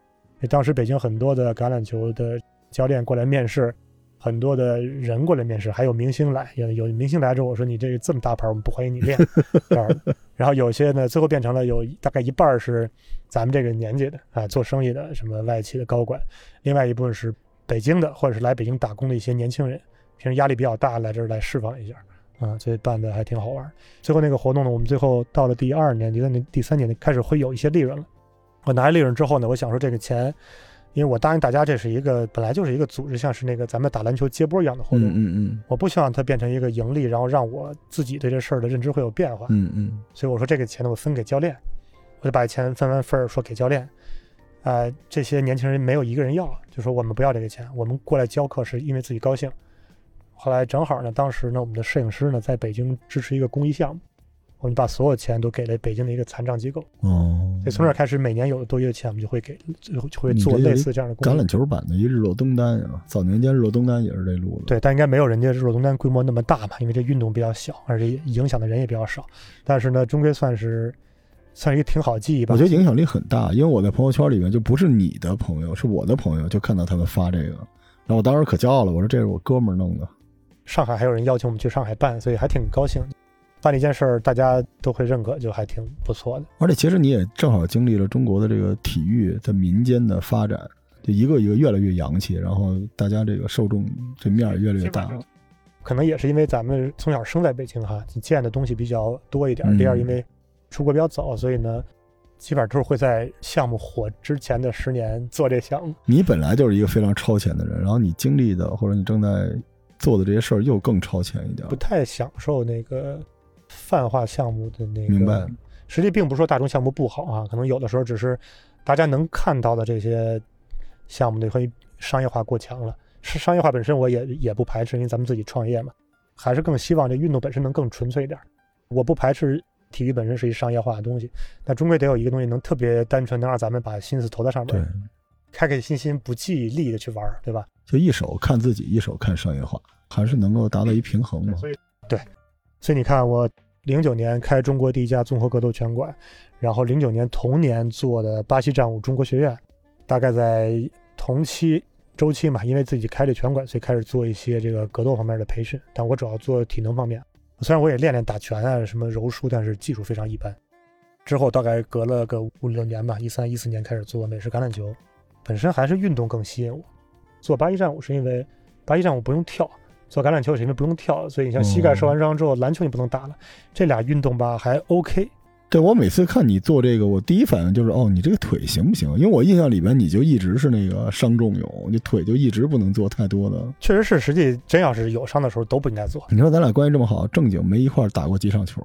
当时北京很多的橄榄球的教练过来面试，很多的人过来面试，还有明星来，有有明星来之后，我说你这个这么大牌，我们不欢迎你练。然后有些呢，最后变成了有大概一半是咱们这个年纪的啊，做生意的，什么外企的高管，另外一部分是。北京的，或者是来北京打工的一些年轻人，平时压力比较大，来这儿来释放一下，啊，所以办的还挺好玩。最后那个活动呢，我们最后到了第二年、第三年、第三年开始会有一些利润了。我拿利润之后呢，我想说这个钱，因为我答应大家这是一个本来就是一个组织，像是那个咱们打篮球接波一样的活动，嗯嗯，我不希望它变成一个盈利，然后让我自己对这事儿的认知会有变化，嗯嗯，所以我说这个钱呢，我分给教练，我就把钱分完份儿说给教练。啊，这些年轻人没有一个人要，就说我们不要这个钱，我们过来教课是因为自己高兴。后来正好呢，当时呢，我们的摄影师呢在北京支持一个公益项目，我们把所有钱都给了北京的一个残障机构。哦，所以从这开始，每年有多余的钱，我们就会给，就会做类似这样的橄榄球版的一日落东单啊。早年间日落东单也是这路子。对，但应该没有人家日落东单规模那么大吧？因为这运动比较小，而且影响的人也比较少。但是呢，终归算是。算是一个挺好记忆吧。我觉得影响力很大，因为我在朋友圈里面就不是你的朋友，是我的朋友，就看到他们发这个，然后我当时可骄傲了，我说这是我哥们儿弄的。上海还有人邀请我们去上海办，所以还挺高兴。办了一件事儿，大家都会认可，就还挺不错的。而且其实你也正好经历了中国的这个体育在民间的发展，就一个一个越来越洋气，然后大家这个受众这面儿越来越大。可能也是因为咱们从小生在北京哈，见的东西比较多一点。第二，因为出国比较早，所以呢，基本上都是会在项目火之前的十年做这项目。你本来就是一个非常超前的人，然后你经历的或者你正在做的这些事儿又更超前一点。不太享受那个泛化项目的那个。明白。实际并不是说大众项目不好啊，可能有的时候只是大家能看到的这些项目的会商业化过强了。是商业化本身我也也不排斥，因为咱们自己创业嘛，还是更希望这运动本身能更纯粹一点。我不排斥。体育本身是一商业化的东西，但终归得有一个东西能特别单纯，能让咱们把心思投在上面，对开开心心、不计利的去玩，对吧？就一手看自己，一手看商业化，还是能够达到一平衡嘛？所以，对，所以你看，我零九年开中国第一家综合格斗拳馆，然后零九年同年做的巴西战舞中国学院，大概在同期周期嘛，因为自己开了拳馆，所以开始做一些这个格斗方面的培训，但我主要做体能方面。虽然我也练练打拳啊，什么柔术，但是技术非常一般。之后大概隔了个五六年吧，一三一四年开始做美式橄榄球，本身还是运动更吸引我。做八一战舞是因为八一战舞不用跳，做橄榄球是因为不用跳，所以你像膝盖受完伤之后，篮球你不能打了。这俩运动吧还 OK，对我每次看你做这个，我第一反应就是哦，你这个腿行不行？因为我印象里边你就一直是那个伤重有，你腿就一直不能做太多的。确实是，实际真要是有伤的时候都不应该做。你说咱俩关系这么好，正经没一块儿打过几场球，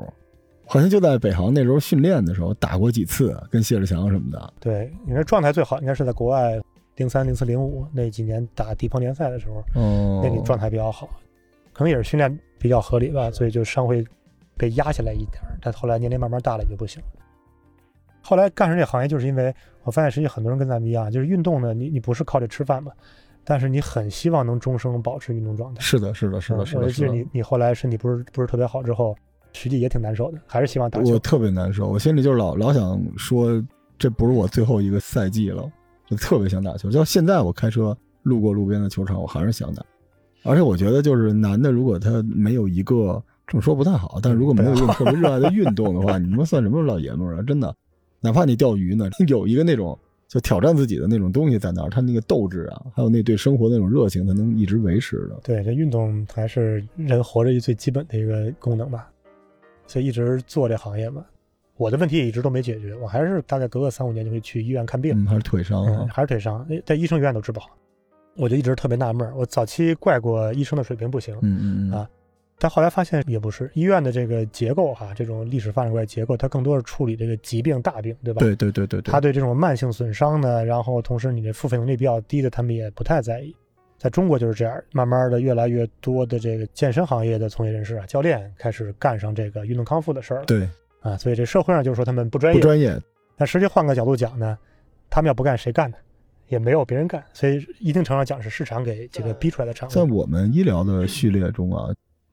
好像就在北航那时候训练的时候打过几次，跟谢志强什么的。对，你那状态最好应该是在国外，零三、零四、零五那几年打地方联赛的时候，哦，那你状态比较好，可能也是训练比较合理吧，所以就伤会被压下来一点儿。但后来年龄慢慢大了也就不行了。后来干上这行业，就是因为我发现，实际很多人跟咱们一样，就是运动呢，你你不是靠这吃饭嘛，但是你很希望能终生保持运动状态。是的，是的，是的，是的。我记得你你后来身体不是不是特别好之后，实际也挺难受的，还是希望打球。我特别难受，我心里就是老老想说，这不是我最后一个赛季了，就特别想打球。就现在我开车路过路边的球场，我还是想打。而且我觉得，就是男的，如果他没有一个这么说不太好，但是如果没有一个特别热爱的运动的话，你他妈算什么老爷们儿啊？真的。哪怕你钓鱼呢，有一个那种就挑战自己的那种东西在那儿，他那个斗志啊，还有那对生活那种热情，他能一直维持的。对，这运动还是人活着最基本的一个功能吧。所以一直做这行业嘛，我的问题也一直都没解决，我还是大概隔个三五年就会去医院看病。嗯，还是腿伤啊？还是腿伤？在医生医院都治不好，我就一直特别纳闷儿。我早期怪过医生的水平不行，嗯嗯嗯啊。但后来发现也不是医院的这个结构哈，这种历史发展过来结构，它更多是处理这个疾病大病，对吧？对对对对对。他对这种慢性损伤呢，然后同时你的付费能力比较低的，他们也不太在意。在中国就是这样，慢慢的越来越多的这个健身行业的从业人士啊，教练开始干上这个运动康复的事儿了。对啊，所以这社会上就是说他们不专业。不专业。但实际换个角度讲呢，他们要不干谁干呢？也没有别人干，所以一定程度上讲是市场给这个逼出来的产物。在我们医疗的序列中啊。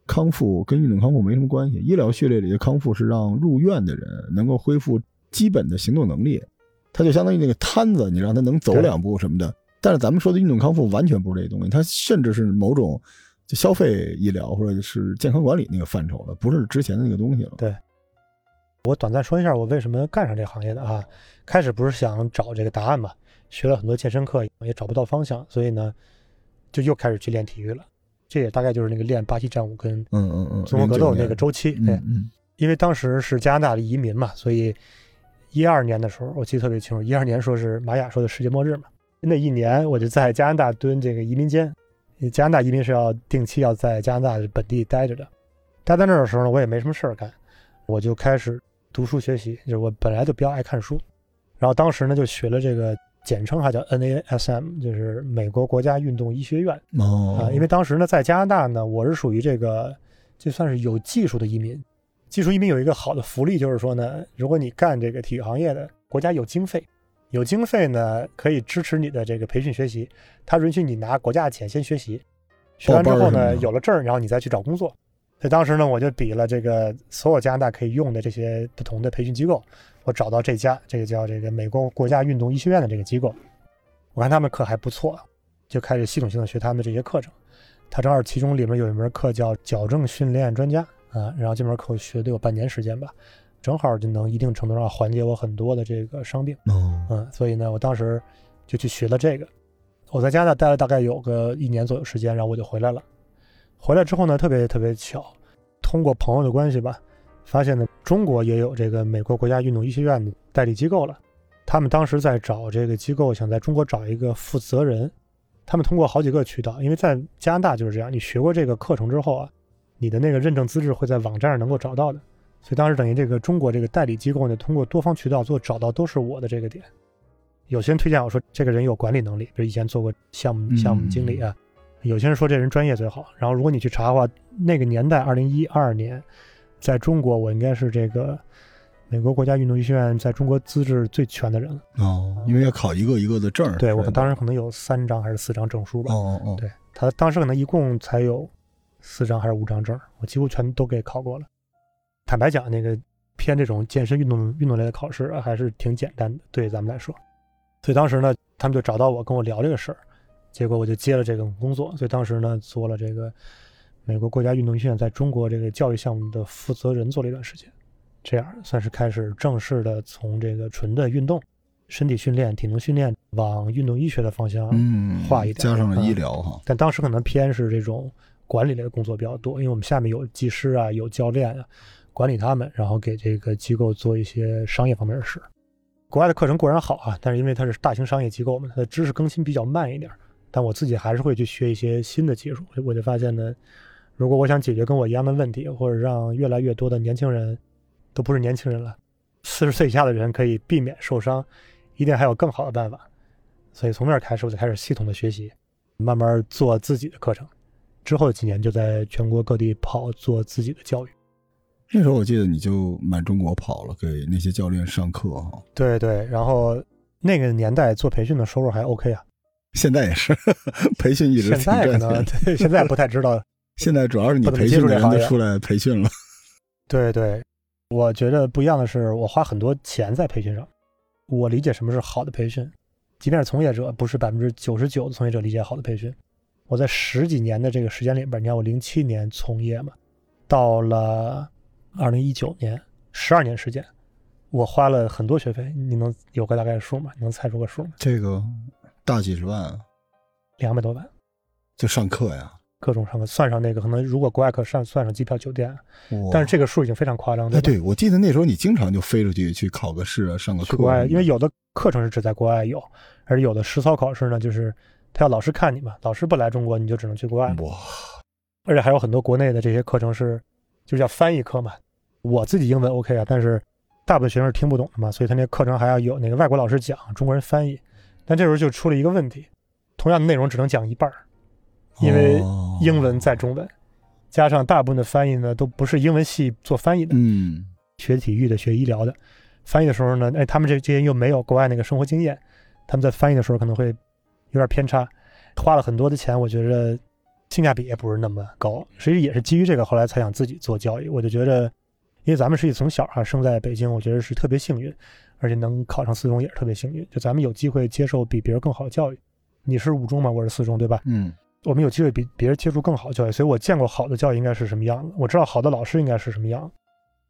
康复跟运动康复没什么关系。医疗序列里的康复是让入院的人能够恢复基本的行动能力，它就相当于那个瘫子，你让他能走两步什么的。但是咱们说的运动康复完全不是这东西，它甚至是某种就消费医疗或者是健康管理那个范畴了，不是之前的那个东西了。对，我短暂说一下我为什么干上这行业的啊。开始不是想找这个答案嘛，学了很多健身课也找不到方向，所以呢，就又开始去练体育了。这也大概就是那个练巴西战舞跟嗯嗯嗯综合格斗那个周期，对，嗯，因为当时是加拿大的移民嘛，所以一二年的时候我记得特别清楚，一二年说是玛雅说的世界末日嘛，那一年我就在加拿大蹲这个移民监，加拿大移民是要定期要在加拿大本地待着的，待在那儿的时候呢，我也没什么事儿干，我就开始读书学习，就是我本来就比较爱看书，然后当时呢就学了这个。简称还叫 NASM，就是美国国家运动医学院哦。啊，因为当时呢，在加拿大呢，我是属于这个，就算是有技术的移民。技术移民有一个好的福利，就是说呢，如果你干这个体育行业的，国家有经费，有经费呢，可以支持你的这个培训学习。他允许你拿国家的钱先学习，学完之后呢，有了证，然后你再去找工作。所以当时呢，我就比了这个所有加拿大可以用的这些不同的培训机构。我找到这家，这个叫这个美国国家运动医学院的这个机构，我看他们课还不错，就开始系统性的学他们的这些课程。他正好其中里面有一门课叫矫正训练专家啊，然后这门课学得有半年时间吧，正好就能一定程度上缓解我很多的这个伤病。嗯，所以呢，我当时就去学了这个。我在加拿大待了大概有个一年左右时间，然后我就回来了。回来之后呢，特别特别巧，通过朋友的关系吧。发现呢，中国也有这个美国国家运动医学院的代理机构了。他们当时在找这个机构，想在中国找一个负责人。他们通过好几个渠道，因为在加拿大就是这样，你学过这个课程之后啊，你的那个认证资质会在网站上能够找到的。所以当时等于这个中国这个代理机构呢，通过多方渠道做找到都是我的这个点。有些人推荐我说这个人有管理能力，比如以前做过项目项目经理啊。有些人说这人专业最好。然后如果你去查的话，那个年代二零一二年。在中国，我应该是这个美国国家运动医学院在中国资质最全的人了。哦，因为要考一个一个的证。对，我当时可能有三张还是四张证书吧。哦哦哦。对他当时可能一共才有四张还是五张证，我几乎全都给考过了。坦白讲，那个偏这种健身运动运动类的考试还是挺简单的，对咱们来说。所以当时呢，他们就找到我跟我聊这个事儿，结果我就接了这个工作。所以当时呢，做了这个。美国国家运动医学院在中国这个教育项目的负责人做了一段时间，这样算是开始正式的从这个纯的运动、身体训练、体能训练往运动医学的方向画一点，加上了医疗哈。但当时可能偏是这种管理类的工作比较多，因为我们下面有技师啊，有教练啊，管理他们，然后给这个机构做一些商业方面的事。国外的课程固然好啊，但是因为它是大型商业机构嘛，它的知识更新比较慢一点。但我自己还是会去学一些新的技术。我就发现呢，如果我想解决跟我一样的问题，或者让越来越多的年轻人，都不是年轻人了，四十岁以下的人可以避免受伤，一定还有更好的办法。所以从那儿开始，我就开始系统的学习，慢慢做自己的课程。之后几年就在全国各地跑做自己的教育。那时候我记得你就满中国跑了，给那些教练上课哈。对对，然后那个年代做培训的收入还 OK 啊。现在也是，培训一直现在可能对，现在不太知道。现在主要是你培训的人都出来培训了。对对，我觉得不一样的是，我花很多钱在培训上。我理解什么是好的培训，即便是从业者，不是百分之九十九的从业者理解好的培训。我在十几年的这个时间里边，你看我零七年从业嘛，到了二零一九年，十二年时间，我花了很多学费。你能有个大概数吗？你能猜出个数吗？这个。大几十万，两百多万，就上课呀，各种上课，算上那个可能如果国外可上算上机票酒店，但是这个数已经非常夸张。哎，对，我记得那时候你经常就飞出去去考个试啊，上个课。国外，因为有的课程是只在国外有，而有的实操考试呢，就是他要老师看你嘛，老师不来中国，你就只能去国外。哇！而且还有很多国内的这些课程是，就叫翻译课嘛。我自己英文 OK 啊，但是大部分学生是听不懂的嘛，所以他那课程还要有那个外国老师讲，中国人翻译。但这时候就出了一个问题，同样的内容只能讲一半儿，因为英文在中文，加上大部分的翻译呢都不是英文系做翻译的，嗯，学体育的、学医疗的，翻译的时候呢，哎，他们这这些又没有国外那个生活经验，他们在翻译的时候可能会有点偏差，花了很多的钱，我觉得性价比也不是那么高。实际也是基于这个，后来才想自己做教育。我就觉得，因为咱们实际从小啊生在北京，我觉得是特别幸运。而且能考上四中也是特别幸运，就咱们有机会接受比别人更好的教育。你是五中嘛，我是四中，对吧？嗯，我们有机会比别人接触更好的教育，所以我见过好的教育应该是什么样子，我知道好的老师应该是什么样。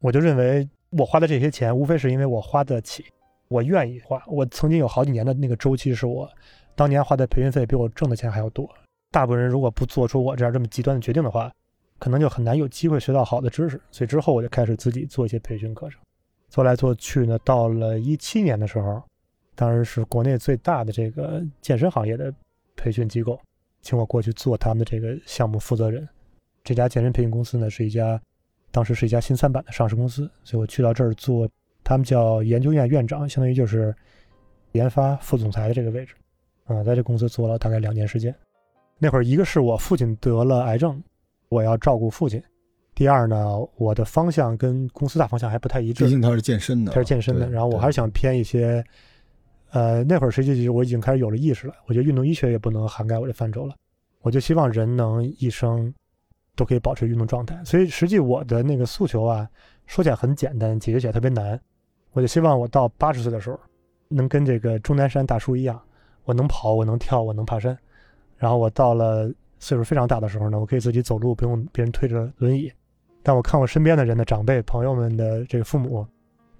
我就认为我花的这些钱，无非是因为我花得起，我愿意花。我曾经有好几年的那个周期，是我当年花的培训费比我挣的钱还要多。大部分人如果不做出我这样这么极端的决定的话，可能就很难有机会学到好的知识。所以之后我就开始自己做一些培训课程。做来做去呢，到了一七年的时候，当然是国内最大的这个健身行业的培训机构，请我过去做他们的这个项目负责人。这家健身培训公司呢，是一家当时是一家新三板的上市公司，所以我去到这儿做，他们叫研究院院长，相当于就是研发副总裁的这个位置。啊，在这公司做了大概两年时间。那会儿，一个是我父亲得了癌症，我要照顾父亲。第二呢，我的方向跟公司大方向还不太一致。毕竟他是健身的，他是健身的。然后我还是想偏一些，呃，那会儿实际我已经开始有了意识了。我觉得运动医学也不能涵盖我的范畴了。我就希望人能一生都可以保持运动状态。所以实际我的那个诉求啊，说起来很简单，解决起来特别难。我就希望我到八十岁的时候，能跟这个钟南山大叔一样，我能跑，我能跳，我能爬山。然后我到了岁数非常大的时候呢，我可以自己走路，不用别人推着轮椅。但我看我身边的人的长辈朋友们的这个父母，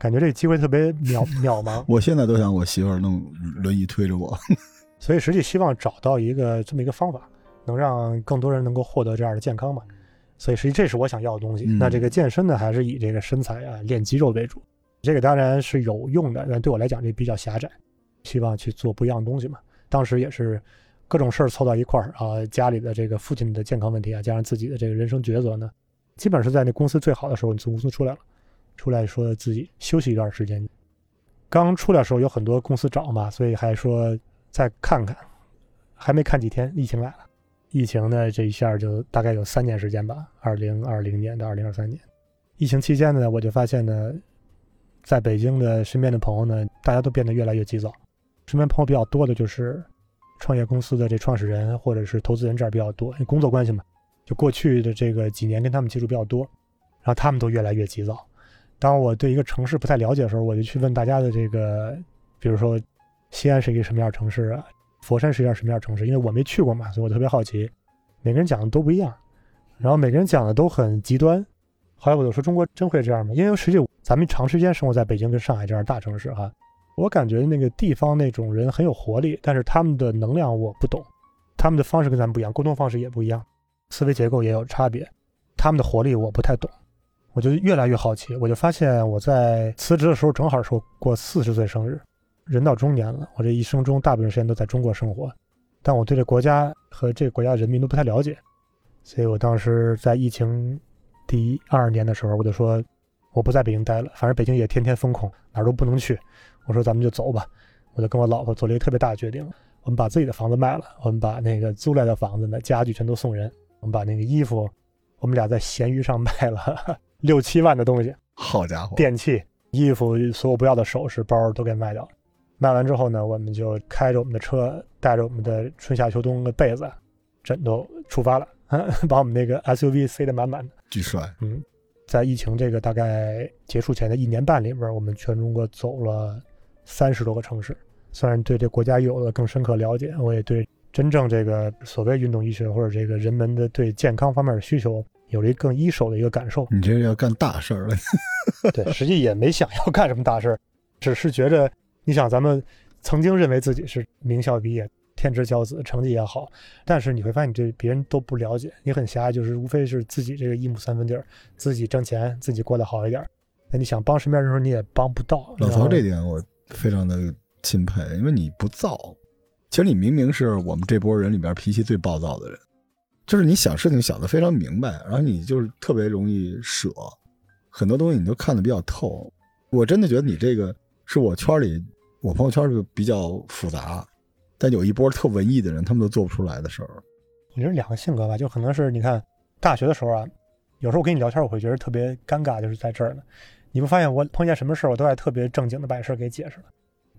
感觉这个机会特别渺 渺茫。我现在都想我媳妇儿弄轮椅推着我，所以实际希望找到一个这么一个方法，能让更多人能够获得这样的健康嘛。所以实际这是我想要的东西。那这个健身呢，还是以这个身材啊练肌肉为主。这个当然是有用的，但对我来讲这比较狭窄。希望去做不一样的东西嘛。当时也是各种事儿凑到一块儿啊，家里的这个父亲的健康问题啊，加上自己的这个人生抉择呢。基本上是在那公司最好的时候，你从公司出来了，出来说自己休息一段时间。刚出来的时候有很多公司找嘛，所以还说再看看。还没看几天，疫情来了。疫情呢，这一下就大概有三年时间吧，二零二零年到二零二三年。疫情期间呢，我就发现呢，在北京的身边的朋友呢，大家都变得越来越急躁。身边朋友比较多的就是创业公司的这创始人或者是投资人这儿比较多，工作关系嘛。就过去的这个几年跟他们接触比较多，然后他们都越来越急躁。当我对一个城市不太了解的时候，我就去问大家的这个，比如说西安是一个什么样的城市啊？佛山是一个什么样的城市？因为我没去过嘛，所以我特别好奇。每个人讲的都不一样，然后每个人讲的都很极端。后来我就说：中国真会这样吗？因为实际咱们长时间生活在北京跟上海这样大城市哈，我感觉那个地方那种人很有活力，但是他们的能量我不懂，他们的方式跟咱们不一样，沟通方式也不一样。思维结构也有差别，他们的活力我不太懂，我就越来越好奇，我就发现我在辞职的时候正好是过四十岁生日，人到中年了，我这一生中大部分时间都在中国生活，但我对这国家和这个国家人民都不太了解，所以我当时在疫情第二年的时候，我就说我不在北京待了，反正北京也天天封控，哪儿都不能去，我说咱们就走吧，我就跟我老婆做了一个特别大的决定，我们把自己的房子卖了，我们把那个租来的房子呢家具全都送人，我们把那个衣服，我们俩在闲鱼上卖了。六七万的东西，好家伙，电器、衣服，所有不要的首饰、包都给卖掉了。卖完之后呢，我们就开着我们的车，带着我们的春夏秋冬的被子、枕头出发了，把我们那个 SUV 塞得满满的，巨帅。嗯，在疫情这个大概结束前的一年半里边，我们全中国走了三十多个城市，算是对这国家有了更深刻了解。我也对真正这个所谓运动医学或者这个人们的对健康方面的需求。有了一个更一手的一个感受，你这要干大事儿了。对，实际也没想要干什么大事儿，只是觉着，你想咱们曾经认为自己是名校毕业，天之骄子，成绩也好，但是你会发现你对别人都不了解，你很狭隘，就是无非是自己这个一亩三分地儿，自己挣钱，自己过得好一点。那你想帮身边人时候，你也帮不到。老曹这点我非常的钦佩，因为你不躁，其实你明明是我们这波人里边脾气最暴躁的人。就是你想事情想得非常明白，然后你就是特别容易舍，很多东西你都看得比较透。我真的觉得你这个是我圈里，我朋友圈就比较复杂，但有一波特文艺的人，他们都做不出来的事儿。你是两个性格吧？就可能是你看大学的时候啊，有时候我跟你聊天，我会觉得特别尴尬，就是在这儿呢。你不发现我碰见什么事儿，我都爱特别正经的把事儿给解释了，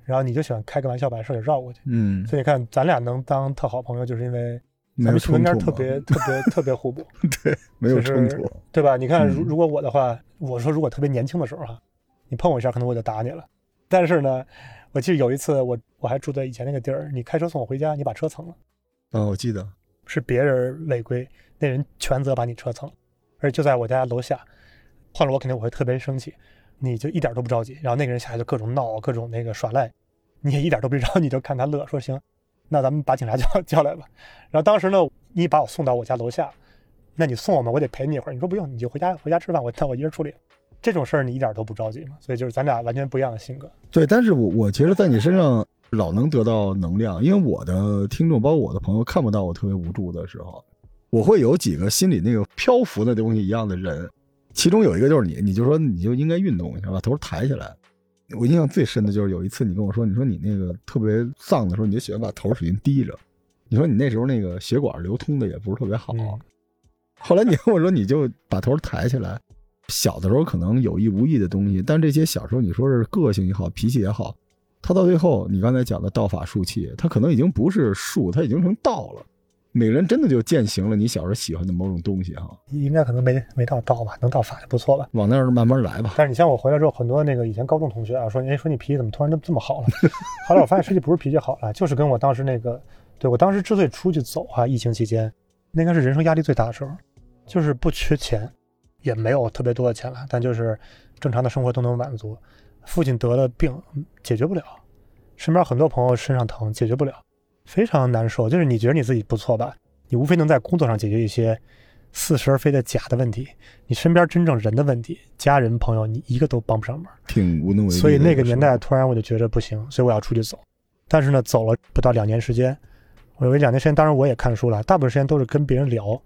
然后你就喜欢开个玩笑把事儿给绕过去。嗯，所以你看咱俩能当特好朋友，就是因为。没有冲突，特别特别特别互补，对，没有冲突，对吧？你看，如如果我的话，我说如果特别年轻的时候哈，你碰我一下，可能我就打你了。但是呢，我记得有一次，我我还住在以前那个地儿，你开车送我回家，你把车蹭了。嗯，我记得是别人违规，那人全责把你车蹭，而且就在我家楼下。换了我肯定我会特别生气，你就一点都不着急。然后那个人下来就各种闹，各种那个耍赖，你也一点都不着，你就看他乐，说行。那咱们把警察叫 叫来吧。然后当时呢，你把我送到我家楼下，那你送我吗？我得陪你一会儿。你说不用，你就回家回家吃饭，我那我一人处理。这种事儿你一点都不着急嘛？所以就是咱俩完全不一样的性格。对，但是我我其实，在你身上老能得到能量，因为我的听众包括我的朋友看不到我特别无助的时候，我会有几个心里那个漂浮的东西一样的人，其中有一个就是你，你就说你就应该运动一下，把头抬起来。我印象最深的就是有一次，你跟我说，你说你那个特别丧的时候，你就喜欢把头使劲低着。你说你那时候那个血管流通的也不是特别好。后来你跟我说，你就把头抬起来。小的时候可能有意无意的东西，但这些小时候你说是个性也好，脾气也好，它到最后你刚才讲的道法术器，它可能已经不是术，它已经成道了。每个人真的就践行了你小时候喜欢的某种东西哈，应该可能没没到道吧，能到法就不错了，往那儿慢慢来吧。但是你像我回来之后，很多那个以前高中同学啊，说哎说你脾气怎么突然就这么好了？后来我发现实际不是脾气好了，就是跟我当时那个，对我当时之所以出去走啊，疫情期间，那应该是人生压力最大的时候，就是不缺钱，也没有特别多的钱了，但就是正常的生活都能满足。父亲得了病，解决不了，身边很多朋友身上疼，解决不了。非常难受，就是你觉得你自己不错吧？你无非能在工作上解决一些似是而非的假的问题，你身边真正人的问题，家人朋友，你一个都帮不上忙，挺无能为力。所以那个年代突然我就觉得不行，所以我要出去走。但是呢，走了不到两年时间，我认为两年时间，当然我也看书了，大部分时间都是跟别人聊，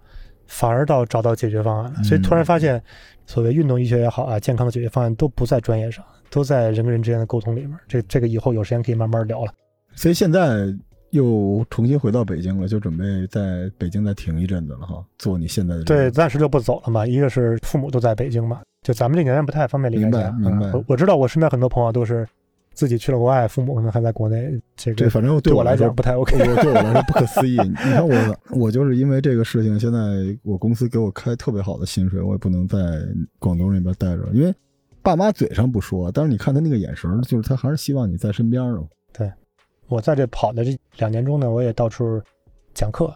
反而到找到解决方案。所以突然发现，所谓运动医学也好啊，健康的解决方案都不在专业上，都在人跟人之间的沟通里面。这这个以后有时间可以慢慢聊了。所以现在。又重新回到北京了，就准备在北京再停一阵子了哈，做你现在的对，暂时就不走了嘛。一个是父母都在北京嘛，就咱们这年代不太方便离开家。明白，明白。我知道我身边很多朋友都是自己去了国外，父母可能还在国内。这个对，反正对我来讲不太 OK。对我来说不可思议。你看我，我就是因为这个事情，现在我公司给我开特别好的薪水，我也不能在广东那边待着，因为爸妈嘴上不说，但是你看他那个眼神，就是他还是希望你在身边的。对。我在这跑的这两年中呢，我也到处讲课。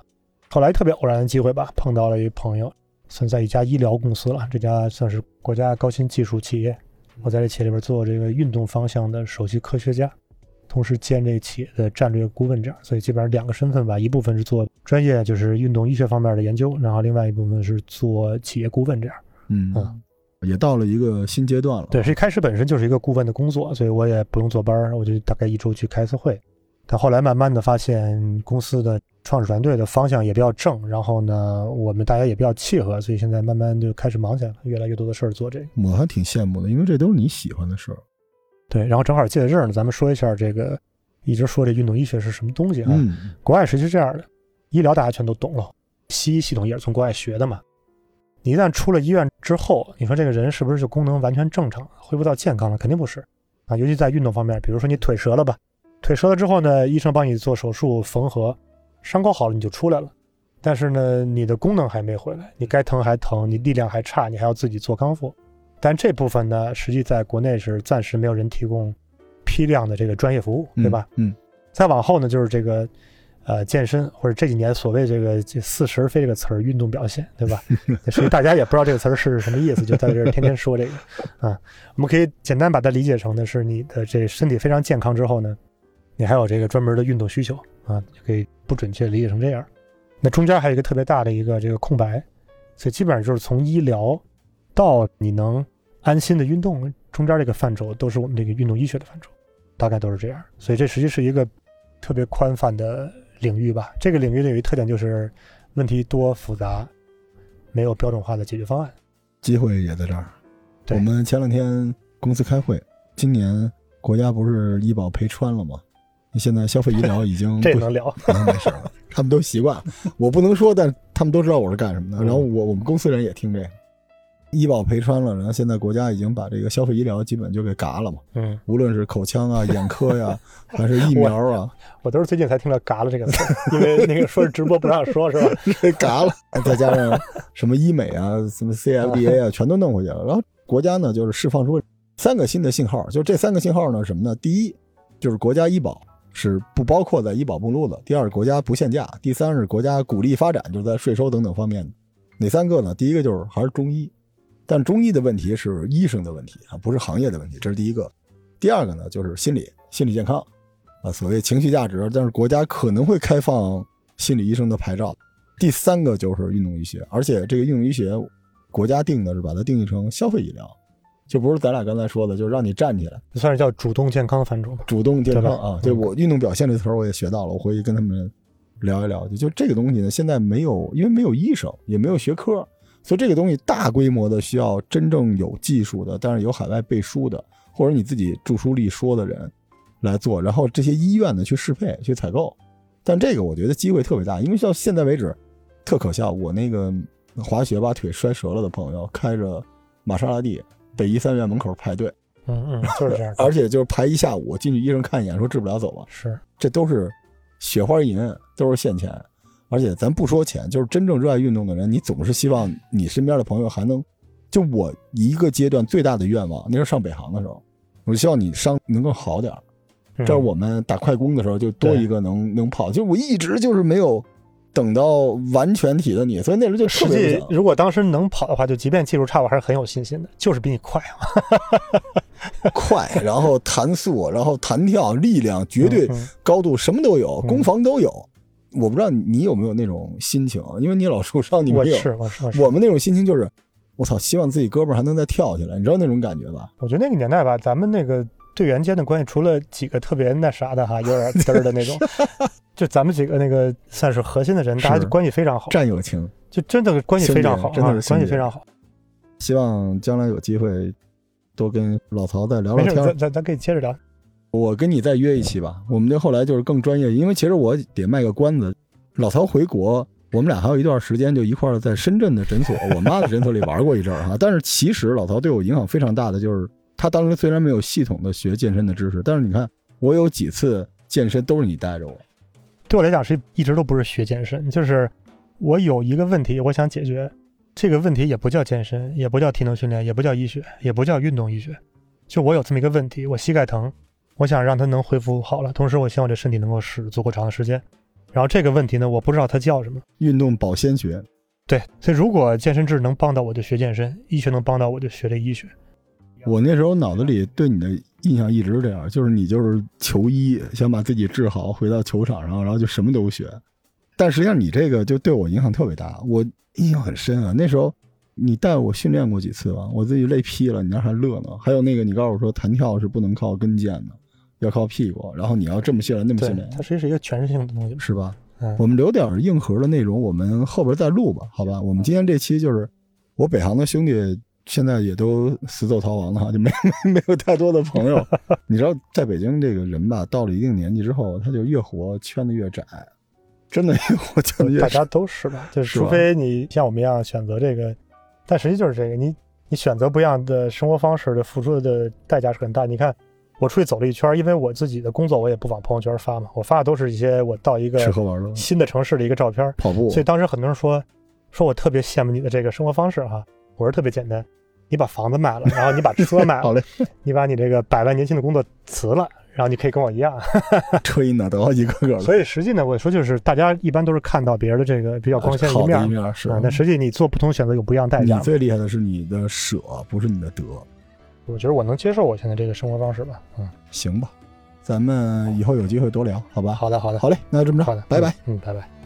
后来特别偶然的机会吧，碰到了一朋友，算在一家医疗公司了，这家算是国家高新技术企业。我在这企业里边做这个运动方向的首席科学家，同时兼这个企业的战略顾问这样，所以基本上两个身份吧，一部分是做专业就是运动医学方面的研究，然后另外一部分是做企业顾问这样。嗯，也到了一个新阶段了。对，是一开始本身就是一个顾问的工作，所以我也不用坐班儿，我就大概一周去开一次会。但后来慢慢的发现公司的创始团队的方向也比较正，然后呢，我们大家也比较契合，所以现在慢慢就开始忙起来了，越来越多的事儿做这个。我还挺羡慕的，因为这都是你喜欢的事儿。对，然后正好借着这儿呢，咱们说一下这个，一直说这运动医学是什么东西啊？嗯，国外实际是这样的，医疗大家全都懂了，西医系统也是从国外学的嘛。你一旦出了医院之后，你说这个人是不是就功能完全正常，恢复到健康了？肯定不是啊，尤其在运动方面，比如说你腿折了吧，腿折了之后呢，医生帮你做手术缝合，伤口好了你就出来了，但是呢，你的功能还没回来，你该疼还疼，你力量还差，你还要自己做康复。但这部分呢，实际在国内是暂时没有人提供批量的这个专业服务，对吧？嗯，再往后呢，就是这个呃健身或者这几年所谓这个这似是而非这个词儿，运动表现，对吧？所以大家也不知道这个词儿是什么意思，就在这儿天天说这个啊。我们可以简单把它理解成的，是你的这身体非常健康之后呢，你还有这个专门的运动需求啊，可以不准确理解成这样。那中间还有一个特别大的一个这个空白，所以基本上就是从医疗到你能安心的运动，中间这个范畴都是我们这个运动医学的范畴，大概都是这样。所以这实际是一个特别宽泛的领域吧。这个领域的有一特点就是问题多复杂，没有标准化的解决方案。机会也在这儿。我们前两天公司开会，今年国家不是医保赔穿了吗？现在消费医疗已经 不这能聊？能 没事了，他们都习惯了。我不能说，但他们都知道我是干什么的。嗯然后我我们公司人也听这个，医保赔穿了，然后现在国家已经把这个消费医疗基本就给嘎了嘛，嗯，无论是口腔啊、眼科呀、还是疫苗啊，我都是最近才听到“嘎了”这个词，因为那个说是直播不让说，是吧？嘎了，再加上什么医美啊、什么 CFDA 啊，全都弄回去了。然后国家呢，就是释放出三个新的信号，就这三个信号呢，什么呢？第一，就是国家医保是不包括在医保目录的；第二，国家不限价；第三是国家鼓励发展，就是在税收等等方面。哪三个呢？第一个就是还是中医，但中医的问题是医生的问题啊，不是行业的问题，这是第一个。第二个呢，就是心理心理健康啊，所谓情绪价值，但是国家可能会开放心理医生的牌照。第三个就是运动医学，而且这个运动医学，国家定的是把它定义成消费医疗，就不是咱俩刚才说的，就是让你站起来，算是叫主动健康范畴吧。主动健康啊。对嗯我运动表现这词儿我也学到了，我回去跟他们聊一聊就。就这个东西呢，现在没有，因为没有医生，也没有学科，所以这个东西大规模的需要真正有技术的，但是有海外背书的，或者你自己著书立说的人来做，然后这些医院呢去适配去采购。但这个我觉得机会特别大，因为到现在为止特可笑，我那个滑雪把腿摔折了的朋友，开着玛莎拉蒂北医三院门口排队，嗯嗯，就是这样。而且就是排一下午，进去医生看一眼说治不了走了，是，这都是雪花银，都是现钱。而且咱不说钱，就是真正热爱运动的人，你总是希望你身边的朋友还能，就我一个阶段最大的愿望，那时候上北航的时候，我希望你伤能够好点这是我们打快攻的时候就多一个能能跑，就我一直就是没有等到完全体的你，所以那时候就实。际如果当时能跑的话，就即便技术差，我还是很有信心的，就是比你快啊。快，然后弹速，然后弹跳，力量，绝对高度什么都有，嗯攻防都有。我不知道你有没有那种心情，因为你老受伤，你没有。我是我是，我们那种心情就是，我操，希望自己胳膊还能再跳起来，你知道那种感觉吧？我觉得那个年代吧，咱们那个队员间的关系，除了几个特别那啥的哈，有点嘚儿的那种，就咱们几个那个算是核心的人，大家关系非常好，战友情，就真的关系非常好，真的是啊关系非常好。希望将来有机会多跟老曹再聊，聊天咱。咱咱可以接着聊。我跟你再约一期吧。我们这后来就是更专业，因为其实我得卖个关子。老曹回国，我们俩还有一段时间就一块儿在深圳的诊所，我妈的诊所里玩过一阵儿哈。但是其实老曹对我影响非常大的就是，他当时虽然没有系统的学健身的知识，但是你看我有几次健身都是你带着我。对我来讲是一直都不是学健身，就是我有一个问题，我想解决。这个问题也不叫健身，也不叫体能训练，也不叫医学，也不叫运动医学。就我有这么一个问题，我膝盖疼，我想让它能恢复好了，同时我希望这身体能够使足够长的时间。然后这个问题呢，我不知道它叫什么。运动保鲜学，对，所以如果健身知能帮到我就学健身，医学能帮到我就学这医学。我那时候脑子里对你的印象一直是这样，就是你就是求医，想把自己治好，回到球场上，然后就什么都学。但实际上你这个就对我影响特别大，我印象很深啊。那时候你带我训练过几次吧？我自己累劈了，你那还乐呢。还有那个，你告诉我说弹跳是不能靠跟腱的，要靠屁股。然后你要这么训练，那么训练，，它实际是一个全身性的东西。是吧？嗯，我们留点硬核的内容，我们后边再录吧，好吧？我们今天这期就是我北航的兄弟，现在也都死走逃亡了哈，就没没 没有太多的朋友。你知道，在北京这个人吧，到了一定年纪之后，他就越活圈子越窄，真的越活圈子越 窄。大家都是吧？就是除非你像我们一样选择这个，但实际就是这个，你你选择不一样的生活方式的付出的代价是很大。你看，我出去走了一圈，因为我自己的工作我也不往朋友圈发嘛，我发的都是一些我到一个吃喝玩乐，新的城市的一个照片。跑步所以当时很多人说，说我特别羡慕你的这个生活方式哈。我说特别简单，你把房子卖了，然后你把车卖 好了，嘞，你把你这个百万年薪的工作辞了，然后你可以跟我一样。车一呢得一个个的，所以实际呢，我说就是大家一般都是看到别人的这个比较光鲜的一面一面是啊，但实际你做不同选择有不一样代价你。最厉害的是你的舍，不是你的得。我觉得我能接受我现在这个生活方式吧。嗯，行吧，咱们以后有机会多聊，好吧？好的，好的，好嘞，那就这么着，好的，拜拜。嗯，嗯，拜拜。